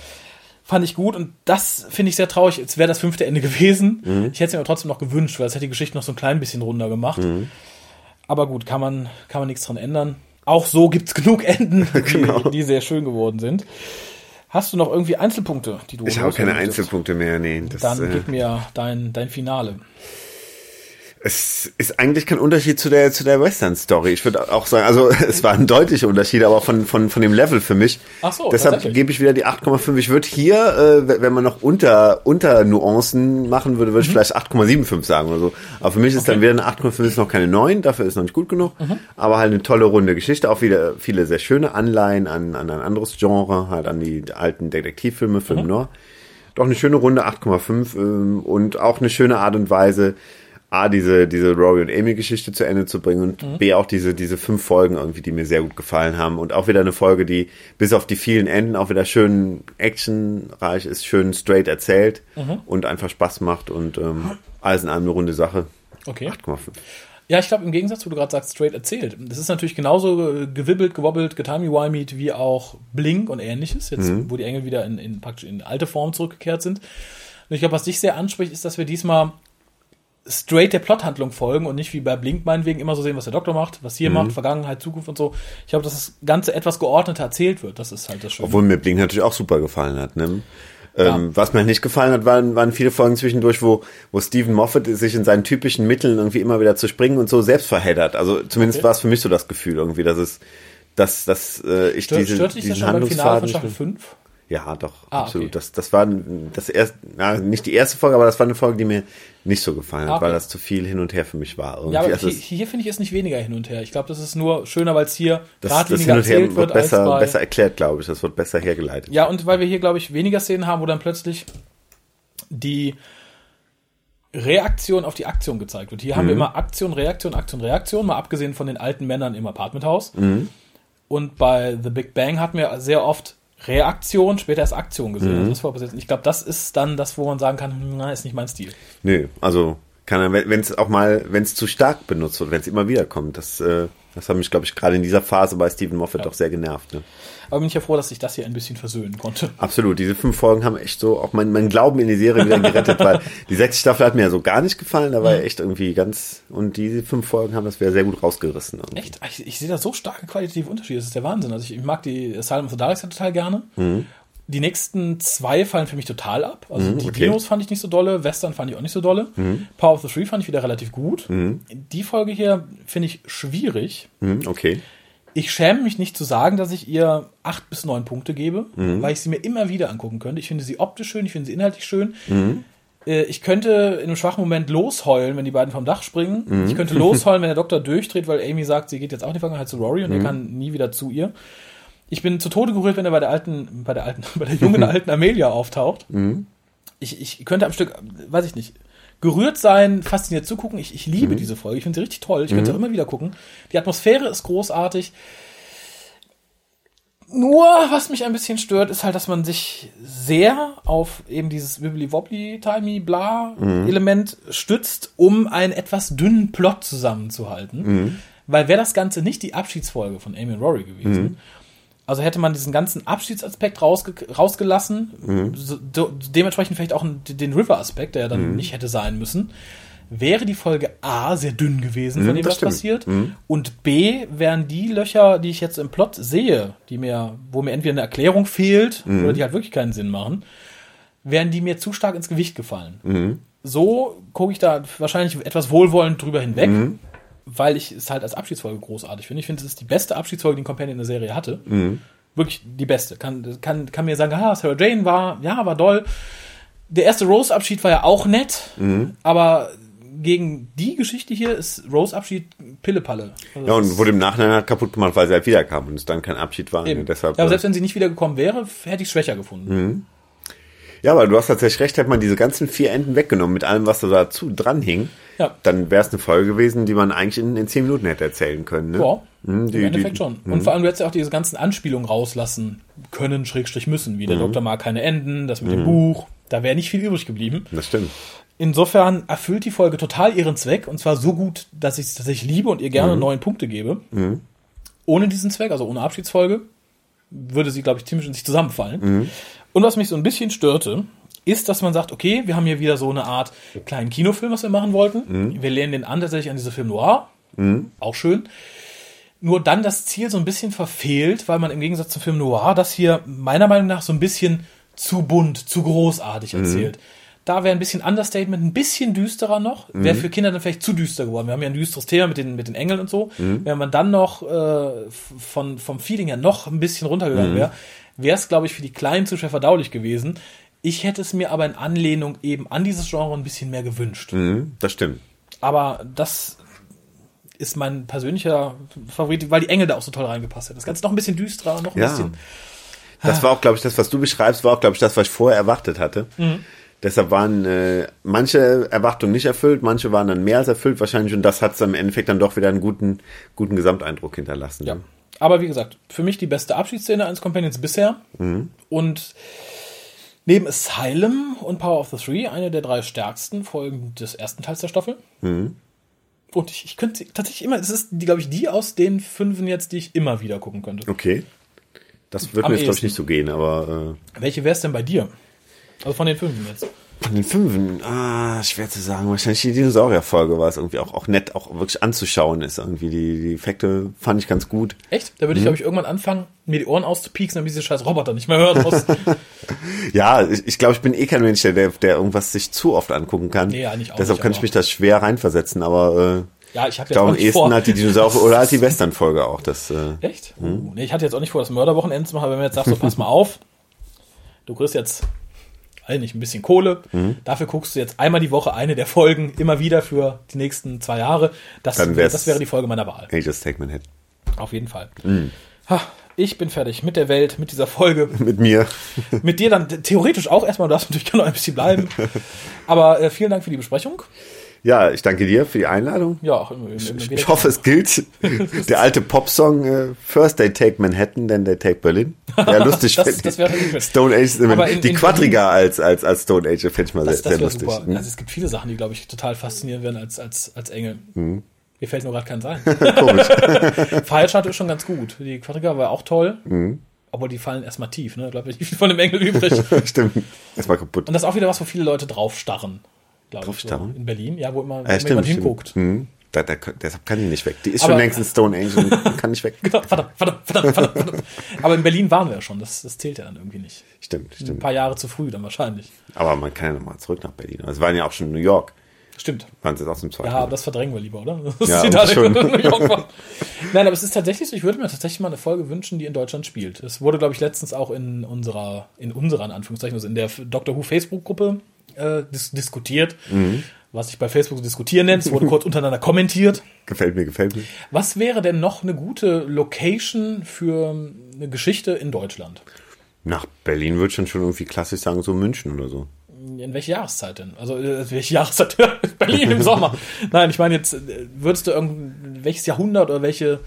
Fand ich gut und das finde ich sehr traurig. Jetzt wäre das fünfte Ende gewesen. Ich hätte es mir aber trotzdem noch gewünscht, weil es hätte die Geschichte noch so ein klein bisschen runder gemacht. Aber gut, kann man, kann man nichts dran ändern. Auch so gibt's [laughs] genug Enden, die, die sehr schön geworden sind. Hast du noch irgendwie Einzelpunkte, die du Ich habe keine möchtest? Einzelpunkte mehr, nee. Das, Dann äh, gib mir dein, dein Finale. Es ist eigentlich kein Unterschied zu der, zu der Western-Story. Ich würde auch sagen, also [laughs] es war ein deutlicher Unterschied, aber von, von, von dem Level für mich. Ach so, Deshalb gebe ich wieder die 8,5. Ich würde hier, äh, wenn man noch unter, unter Nuancen machen würde, Mhm. würde ich vielleicht 8,75 sagen oder so. Aber für mich ist dann wieder eine 8,5 ist noch keine 9, dafür ist noch nicht gut genug. Mhm. Aber halt eine tolle runde Geschichte, auch wieder viele sehr schöne Anleihen an, an ein anderes Genre, halt an die alten Detektivfilme, Film Mhm. Noir. Doch eine schöne Runde 8,5 ähm, und auch eine schöne Art und Weise, A, diese, diese Rory und Amy Geschichte zu Ende zu bringen und Mhm. B, auch diese, diese fünf Folgen irgendwie, die mir sehr gut gefallen haben und auch wieder eine Folge, die bis auf die vielen Enden auch wieder schön actionreich ist, schön straight erzählt Mhm. und einfach Spaß macht und ähm, alles in allem eine runde Sache. Okay. 8,5. Ja, ich glaube, im Gegensatz, wo du gerade sagst, straight erzählt. Das ist natürlich genauso äh, gewibbelt, gewobbelt, getimey-wimeyed wie auch Blink und ähnliches, jetzt, wo die Engel wieder in, in praktisch in alte Form zurückgekehrt sind. Und ich glaube, was dich sehr anspricht, ist, dass wir diesmal straight der Plothandlung folgen und nicht wie bei Blink meinetwegen immer so sehen, was der Doktor macht, was hier macht, Vergangenheit, Zukunft und so. Ich glaube, dass das Ganze etwas geordneter erzählt wird. Das ist halt das Schöne. Obwohl mir Blink natürlich auch super gefallen hat. Ne? Ähm, Was mir nicht gefallen hat, waren, waren viele Folgen zwischendurch, wo, wo Stephen Moffat sich in seinen typischen Mitteln irgendwie immer wieder zu springen und so selbst verheddert. Also zumindest Okay. war es für mich so das Gefühl irgendwie, dass es, dass, dass äh, ich Stört, diese, stört dich das diesen schon beim Finale von Handlungsfaden Staffel nicht 5? Ja, doch, Ah, absolut. okay. Das, das war das erste, na, nicht die erste Folge, aber das war eine Folge, die mir nicht so gefallen hat, Ah, okay. weil das zu viel hin und her für mich war. Irgendwie. Ja, aber also hier, hier finde ich es nicht weniger hin und her. Ich glaube, das ist nur schöner, weil es hier das, das geradliniger hin und her wird wird besser, bei... besser erklärt, glaube ich. Das wird besser hergeleitet. Ja, und weil wir hier, glaube ich, weniger Szenen haben, wo dann plötzlich die Reaktion auf die Aktion gezeigt wird. Hier haben Mhm. wir immer Aktion, Reaktion, Aktion, Reaktion, mal abgesehen von den alten Männern im Apartmenthaus. Mhm. Und bei The Big Bang hatten wir sehr oft Reaktion, später erst Aktion gesehen. Mhm. Also das war bis jetzt- ich glaube, das ist dann das, wo man sagen kann, hm, na, ist nicht mein Stil. Nö, also kann er, wenn es auch mal, wenn es zu stark benutzt wird, wenn es immer wieder kommt, das äh, Das hat mich, glaube ich, gerade in dieser Phase bei Stephen Moffat Ja. doch sehr genervt. Ne? Aber bin ich ja froh, dass ich das hier ein bisschen versöhnen konnte. Absolut, diese fünf Folgen haben echt so auch mein, mein Glauben in die Serie wieder gerettet, weil die sechste Staffel hat mir ja so gar nicht gefallen, da war ja echt irgendwie ganz, und diese fünf Folgen haben das wieder sehr gut rausgerissen. irgendwie. Echt? Ich, ich sehe da so starke qualitative Unterschiede. Das ist der Wahnsinn. Also ich, ich mag die Asylum of the Daleks ja total gerne. Die nächsten zwei fallen für mich total ab. Also die Mhm. okay. Mhm. Dinos fand ich nicht so dolle, Western fand ich auch nicht so dolle. Power of the Three fand ich wieder relativ gut. Die Folge hier finde ich schwierig. Hm, okay. Ich schäme mich nicht zu sagen, dass ich ihr acht bis neun Punkte gebe, Mhm. weil ich sie mir immer wieder angucken könnte. Ich finde sie optisch schön, ich finde sie inhaltlich schön. Mhm. Äh, Ich könnte in einem schwachen Moment losheulen, wenn die beiden vom Dach springen. Mhm. Ich könnte losheulen, wenn der Doktor durchdreht, weil Amy sagt, sie geht jetzt auch in die Vergangenheit zu Rory und Mhm. er kann nie wieder zu ihr. Ich bin zu Tode gerührt, wenn er bei der alten, bei der alten, [laughs] bei der jungen [laughs] alten Amelia auftaucht. Mhm. Ich, ich könnte am Stück, weiß ich nicht, gerührt sein, fasziniert zugucken. Ich, ich Mhm. liebe diese Folge. Ich finde sie richtig toll. Ich könnte sie auch immer wieder gucken. Die Atmosphäre ist großartig. Nur, was mich ein bisschen stört, ist halt, dass man sich sehr auf eben dieses wibbly-wobbly, timey, bla Element stützt, um einen etwas dünnen Plot zusammenzuhalten. Weil wäre das Ganze nicht die Abschiedsfolge von Amy und Rory gewesen, also hätte man diesen ganzen Abschiedsaspekt rausge rausgelassen, so, de dementsprechend vielleicht auch den River-Aspekt, der ja dann nicht hätte sein müssen, wäre die Folge A sehr dünn gewesen, von dem das was stimmt. passiert. Und B wären die Löcher, die ich jetzt im Plot sehe, die mir, wo mir entweder eine Erklärung fehlt oder die halt wirklich keinen Sinn machen, wären die mir zu stark ins Gewicht gefallen. So gucke ich da wahrscheinlich etwas wohlwollend drüber hinweg, weil ich es halt als Abschiedsfolge großartig finde. Ich finde, es ist die beste Abschiedsfolge, die ein Companion in der Serie hatte. Wirklich die beste. Kann, kann, kann mir sagen, ah, Sarah Jane war, ja, war doll. Der erste Rose-Abschied war ja auch nett, aber gegen die Geschichte hier ist Rose-Abschied Pillepalle. Also Ja, und wurde im Nachhinein halt kaputt gemacht, weil sie halt wiederkam und es dann kein Abschied war. Eben. Deshalb, ja, aber äh, selbst wenn sie nicht wiedergekommen wäre, hätte ich es schwächer gefunden. Ja, aber du hast tatsächlich recht, hätte man diese ganzen vier Enden weggenommen mit allem, was da dazu dran hing, Ja. dann wäre es eine Folge gewesen, die man eigentlich in, in zehn Minuten hätte erzählen können. Ne? Ja, Mhm, die- im Endeffekt die- schon. Und vor allem, du hättest ja auch diese ganzen Anspielungen rauslassen können, Schrägstrich müssen, Mhm. wie der Doktor mag keine Enden, das mit dem Buch. Da wäre nicht viel übrig geblieben. Das stimmt. Insofern erfüllt die Folge total ihren Zweck und zwar so gut, dass ich es tatsächlich liebe und ihr gerne neun Punkte gebe. Ohne diesen Zweck, also ohne Abschiedsfolge, würde sie, glaube ich, ziemlich in sich zusammenfallen. Und was mich so ein bisschen störte, ist, dass man sagt, okay, wir haben hier wieder so eine Art kleinen Kinofilm, was wir machen wollten. Wir lehnen den an tatsächlich an diese Film Noir. Auch schön. Nur dann das Ziel so ein bisschen verfehlt, weil man im Gegensatz zum Film Noir das hier meiner Meinung nach so ein bisschen zu bunt, zu großartig erzählt. Da wäre ein bisschen Understatement, ein bisschen düsterer noch. Wäre für Kinder dann vielleicht zu düster geworden. Wir haben ja ein düsteres Thema mit den, mit den Engeln und so. Wenn man dann noch äh, von, vom Feeling her noch ein bisschen runtergegangen wäre, wäre es, glaube ich, für die kleinen Zuschauer verdaulich gewesen. Ich hätte es mir aber in Anlehnung eben an dieses Genre ein bisschen mehr gewünscht. Mhm, das stimmt. Aber das ist mein persönlicher Favorit, weil die Engel da auch so toll reingepasst hätten. Das Ganze noch ein bisschen düsterer, noch ein Ja. bisschen. Das war auch, glaube ich, das, was du beschreibst, war auch, glaube ich, das, was ich vorher erwartet hatte. Mhm. Deshalb waren äh, manche Erwartungen nicht erfüllt, manche waren dann mehr als erfüllt wahrscheinlich und das hat im Endeffekt dann doch wieder einen guten, guten Gesamteindruck hinterlassen. Ja. Aber wie gesagt, für mich die beste Abschiedsszene eines Companions bisher. Und neben Asylum und Power of the Three eine der drei stärksten Folgen des ersten Teils der Staffel. Und ich, ich könnte tatsächlich immer, es ist, die, glaube ich, die aus den fünfen jetzt, die ich immer wieder gucken könnte. Okay. Das wird Am mir jetzt, glaube ich, nicht so gehen, aber Welche wäre es denn bei dir? Also von den fünfen jetzt. Von den Fünfen, ah, schwer zu sagen. Wahrscheinlich die Dinosaurier-Folge war es irgendwie auch, auch nett, auch wirklich anzuschauen ist irgendwie. Die, die Effekte fand ich ganz gut. Echt? Da würde ich, glaube ich, irgendwann anfangen, mir die Ohren auszupieksen, damit ich diese scheiß Roboter nicht mehr hören muss. [laughs] Ja, ich, ich glaube, ich bin eh kein Mensch, der, der irgendwas sich zu oft angucken kann. Nee, ja, nicht auch Deshalb nicht, kann ich mich da schwer reinversetzen, aber äh, ja, ich habe jetzt glaube, auch am ehesten vor. halt die Dinosaurier [laughs] oder halt die Western-Folge auch. Das, äh, Echt? Uh, nee, ich hatte jetzt auch nicht vor, das Mörderwochenende zu machen, aber wenn man jetzt sagt, so pass mal auf, du kriegst jetzt eigentlich ein bisschen Kohle, Mhm. dafür guckst du jetzt einmal die Woche eine der Folgen immer wieder für die nächsten zwei Jahre. Das, das wäre die Folge meiner Wahl. Ages Take Manhattan. Auf jeden Fall. Mhm. Ha, ich bin fertig mit der Welt, mit dieser Folge. [laughs] Mit mir. [laughs] mit dir dann theoretisch auch erstmal, du darfst natürlich gerne noch ein bisschen bleiben. [laughs] Aber äh, vielen Dank für die Besprechung. Ja, ich danke dir für die Einladung. Ja, auch im, im, im, Ich, ich hoffe, es gilt. [laughs] Der alte Popsong äh, First They Take Manhattan, then they take Berlin. Ja, lustig. [laughs] Das- das ich. wäre. Stone Age, Aber in- die in Quadriga als, als, als Stone Age fände ich mal Das, sehr, sehr lustig. super. Also es gibt viele Sachen, die, glaube ich, total faszinierend werden als, als, als Engel. Mhm. Mir fällt nur gerade kein sein. [laughs] Komisch. Fallschad ist schon ganz gut. Die Quadriga war auch toll. Mhm. Obwohl die fallen erstmal tief, ne? Da bleibt nicht viel von dem Engel übrig. stimmt. Erstmal kaputt. Und das ist auch wieder was, wo viele Leute draufstarren. Glaub ich? So. In Berlin, ja, wo immer, wo Ja, immer stimmt, jemand stimmt. hinguckt. Mhm. Da, da, deshalb kann die nicht weg. Die ist Aber- schon längst ein Stone Angel und [laughs] kann nicht weg. Verdammt, verdammt, verdammt, verdammt. Aber in Berlin waren wir ja schon. Das, das zählt ja dann irgendwie nicht. Stimmt, Ein stimmt. paar Jahre zu früh dann wahrscheinlich. Aber man kann ja nochmal zurück nach Berlin. Also, wir waren ja auch schon in New York. Stimmt. Waren sie jetzt aus dem zweiten Ja, aber das verdrängen wir lieber, oder? [laughs] Das Ja, da schon. in New York. Nein, aber es ist tatsächlich so, ich würde mir tatsächlich mal eine Folge wünschen, die in Deutschland spielt. Es wurde, glaube ich, letztens auch in unserer, in unserer, in Anführungszeichen, also in der Doctor Who Facebook-Gruppe äh, dis diskutiert, Mhm. was sich bei Facebook so diskutieren nennt. Es wurde kurz [laughs] untereinander kommentiert. Gefällt mir, gefällt mir. Was wäre denn noch eine gute Location für eine Geschichte in Deutschland? Nach Berlin würde ich dann schon irgendwie klassisch sagen, so München oder so. In welche Jahreszeit denn? Also äh, welche Jahreszeit? [laughs] Berlin im Sommer. Nein, ich meine jetzt, äh, würdest du irgend welches Jahrhundert oder welche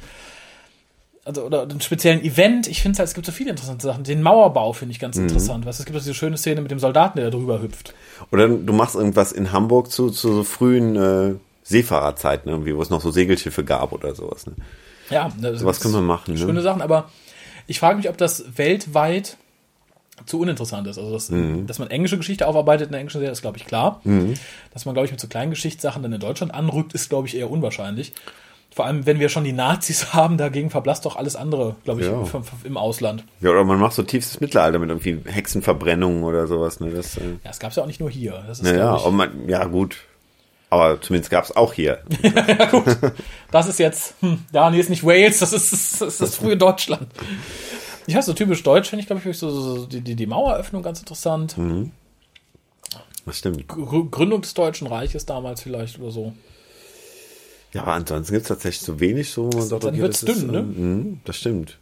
also oder einen speziellen Event? Ich finde halt, es gibt so viele interessante Sachen. Den Mauerbau finde ich Mhm. ganz interessant. Weißt, du, es gibt auch diese schöne Szene mit dem Soldaten, der da drüber hüpft. Oder du machst irgendwas in Hamburg zu, zu so frühen äh, Seefahrerzeiten irgendwie, wo es noch so Segelschiffe gab oder sowas. Ne? Ja, ne, Sowas können wir machen. Ne? Schöne Sachen, aber ich frage mich, ob das weltweit zu uninteressant ist. Also, dass, Mhm. dass man englische Geschichte aufarbeitet in der englischen Serie, ist, glaube ich, klar. Dass man, glaube ich, mit so kleinen Geschichtssachen dann in Deutschland anrückt, ist, glaube ich, eher unwahrscheinlich. Vor allem, wenn wir schon die Nazis [laughs] haben, dagegen verblasst doch alles andere, glaube ich, Ja. im, im Ausland. Ja, oder man macht so tiefstes Mittelalter mit irgendwie Hexenverbrennungen oder sowas. Ne? Das, äh, Ja, es gab es ja auch nicht nur hier. Das ist, naja, ich, man, ja gut. Aber zumindest gab es auch hier. [laughs] das ist jetzt, hm, ja, nee, ist nicht Wales, das ist das, ist das frühe Deutschland. Ich weiß, so typisch deutsch finde ich, glaube ich, so, so, die, die, die Maueröffnung ganz interessant. Mhm. Das stimmt. Gr- Gründung des Deutschen Reiches damals vielleicht oder so. Ja, aber ansonsten gibt es tatsächlich so wenig, so wo man sagt, dann okay, wird's das ist, dünn, ne? äh, mhm, Das stimmt.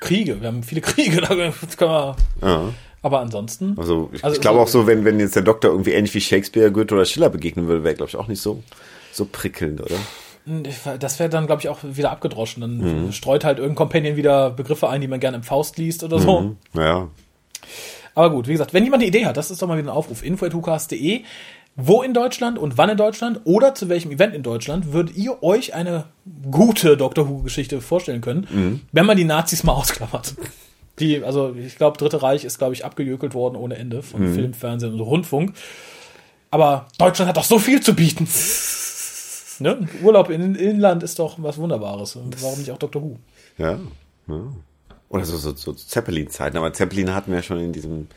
Kriege, wir haben viele [laughs] Kriege, da können wir, Ja. aber ansonsten, Also ich, Also ich glaube so- auch so, wenn, wenn jetzt der Doktor irgendwie ähnlich wie Shakespeare, Goethe oder Schiller begegnen würde, wäre glaube ich auch nicht so, so prickelnd, oder? das wäre dann, glaube ich, auch wieder abgedroschen. Dann Mhm. streut halt irgendein Companion wieder Begriffe ein, die man gerne im Faust liest oder so. Mhm. Naja, Aber gut, wie gesagt, wenn jemand eine Idee hat, das ist doch mal wieder ein Aufruf, info.hukas.de. Wo in Deutschland und wann in Deutschland oder zu welchem Event in Deutschland würdet ihr euch eine gute Doctor Who-Geschichte vorstellen können, Mhm. wenn man die Nazis mal [laughs] ausklammert? Die, also ich glaube, Dritte Reich ist, glaube ich, abgejökelt worden ohne Ende von Mhm. Film, Fernsehen und Rundfunk. Aber Deutschland hat doch so viel zu bieten. ne? Urlaub in Inland ist doch was Wunderbares. Und Warum nicht auch Doctor Who? ja. ja. Oder so, so, so Zeppelin-Zeiten, aber Zeppelin hatten wir ja schon in diesem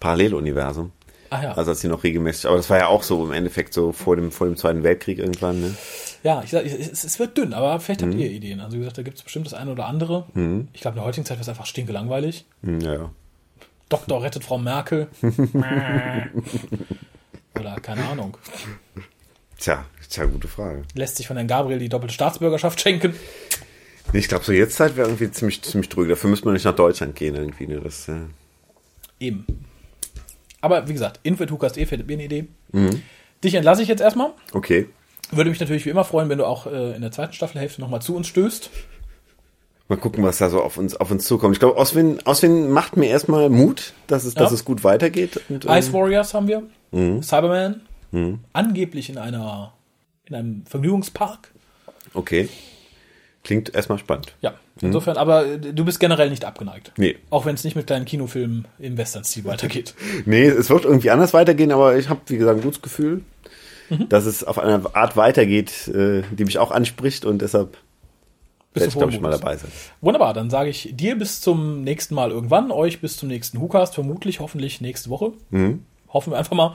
Paralleluniversum. Ah ja. Also als sie noch regelmäßig, aber das war ja auch so im Endeffekt so vor dem, vor dem Zweiten Weltkrieg irgendwann, ne? Ja, ich sag, ich- es, es wird dünn, aber vielleicht Mhm. habt ihr Ideen. Also wie gesagt, da gibt es bestimmt das eine oder andere. Ich glaube, in der heutigen Zeit wird es einfach stinkelangweilig. Hm, Ja. Doktor rettet Frau Merkel. [laughs] [laughs] oder keine Ahnung. Tja, tja, gute Frage. Lässt sich von Herrn Gabriel die doppelte Staatsbürgerschaft schenken. Ich glaube, so jetzt Zeit wäre irgendwie ziemlich, ziemlich drüber. Dafür müsste man nicht nach Deutschland gehen irgendwie, ne? Das, äh, Eben. Aber wie gesagt, info.hukas.de findet mir eine Idee. Dich entlasse ich jetzt erstmal. okay. Würde mich natürlich wie immer freuen, wenn du auch äh, in der zweiten Staffelhälfte nochmal zu uns stößt. Mal gucken, was da so auf uns, auf uns zukommt. Ich glaube, Oswin, Oswin macht mir erstmal Mut, dass es, dass Ja. es gut weitergeht. Und, ähm, Ice Warriors haben wir. Cyberman. Angeblich in einer in einem Vergnügungspark. Okay. Klingt erstmal spannend. Ja, insofern, aber äh, du bist generell nicht abgeneigt. Nee. Auch wenn es nicht mit kleinen Kinofilmen im Western-Stil [laughs] weitergeht. Nee, es wird irgendwie anders weitergehen, aber ich habe, wie gesagt, ein gutes Gefühl, Mhm. dass es auf eine Art weitergeht, äh, die mich auch anspricht und deshalb werde ich, glaube ich, mal dabei sein. Wunderbar, dann sage ich dir bis zum nächsten Mal irgendwann, euch bis zum nächsten WhoCast, vermutlich, hoffentlich nächste Woche. Mhm. Hoffen wir einfach mal.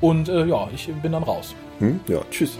Und äh, ja, ich bin dann raus. Hm? Ja, tschüss.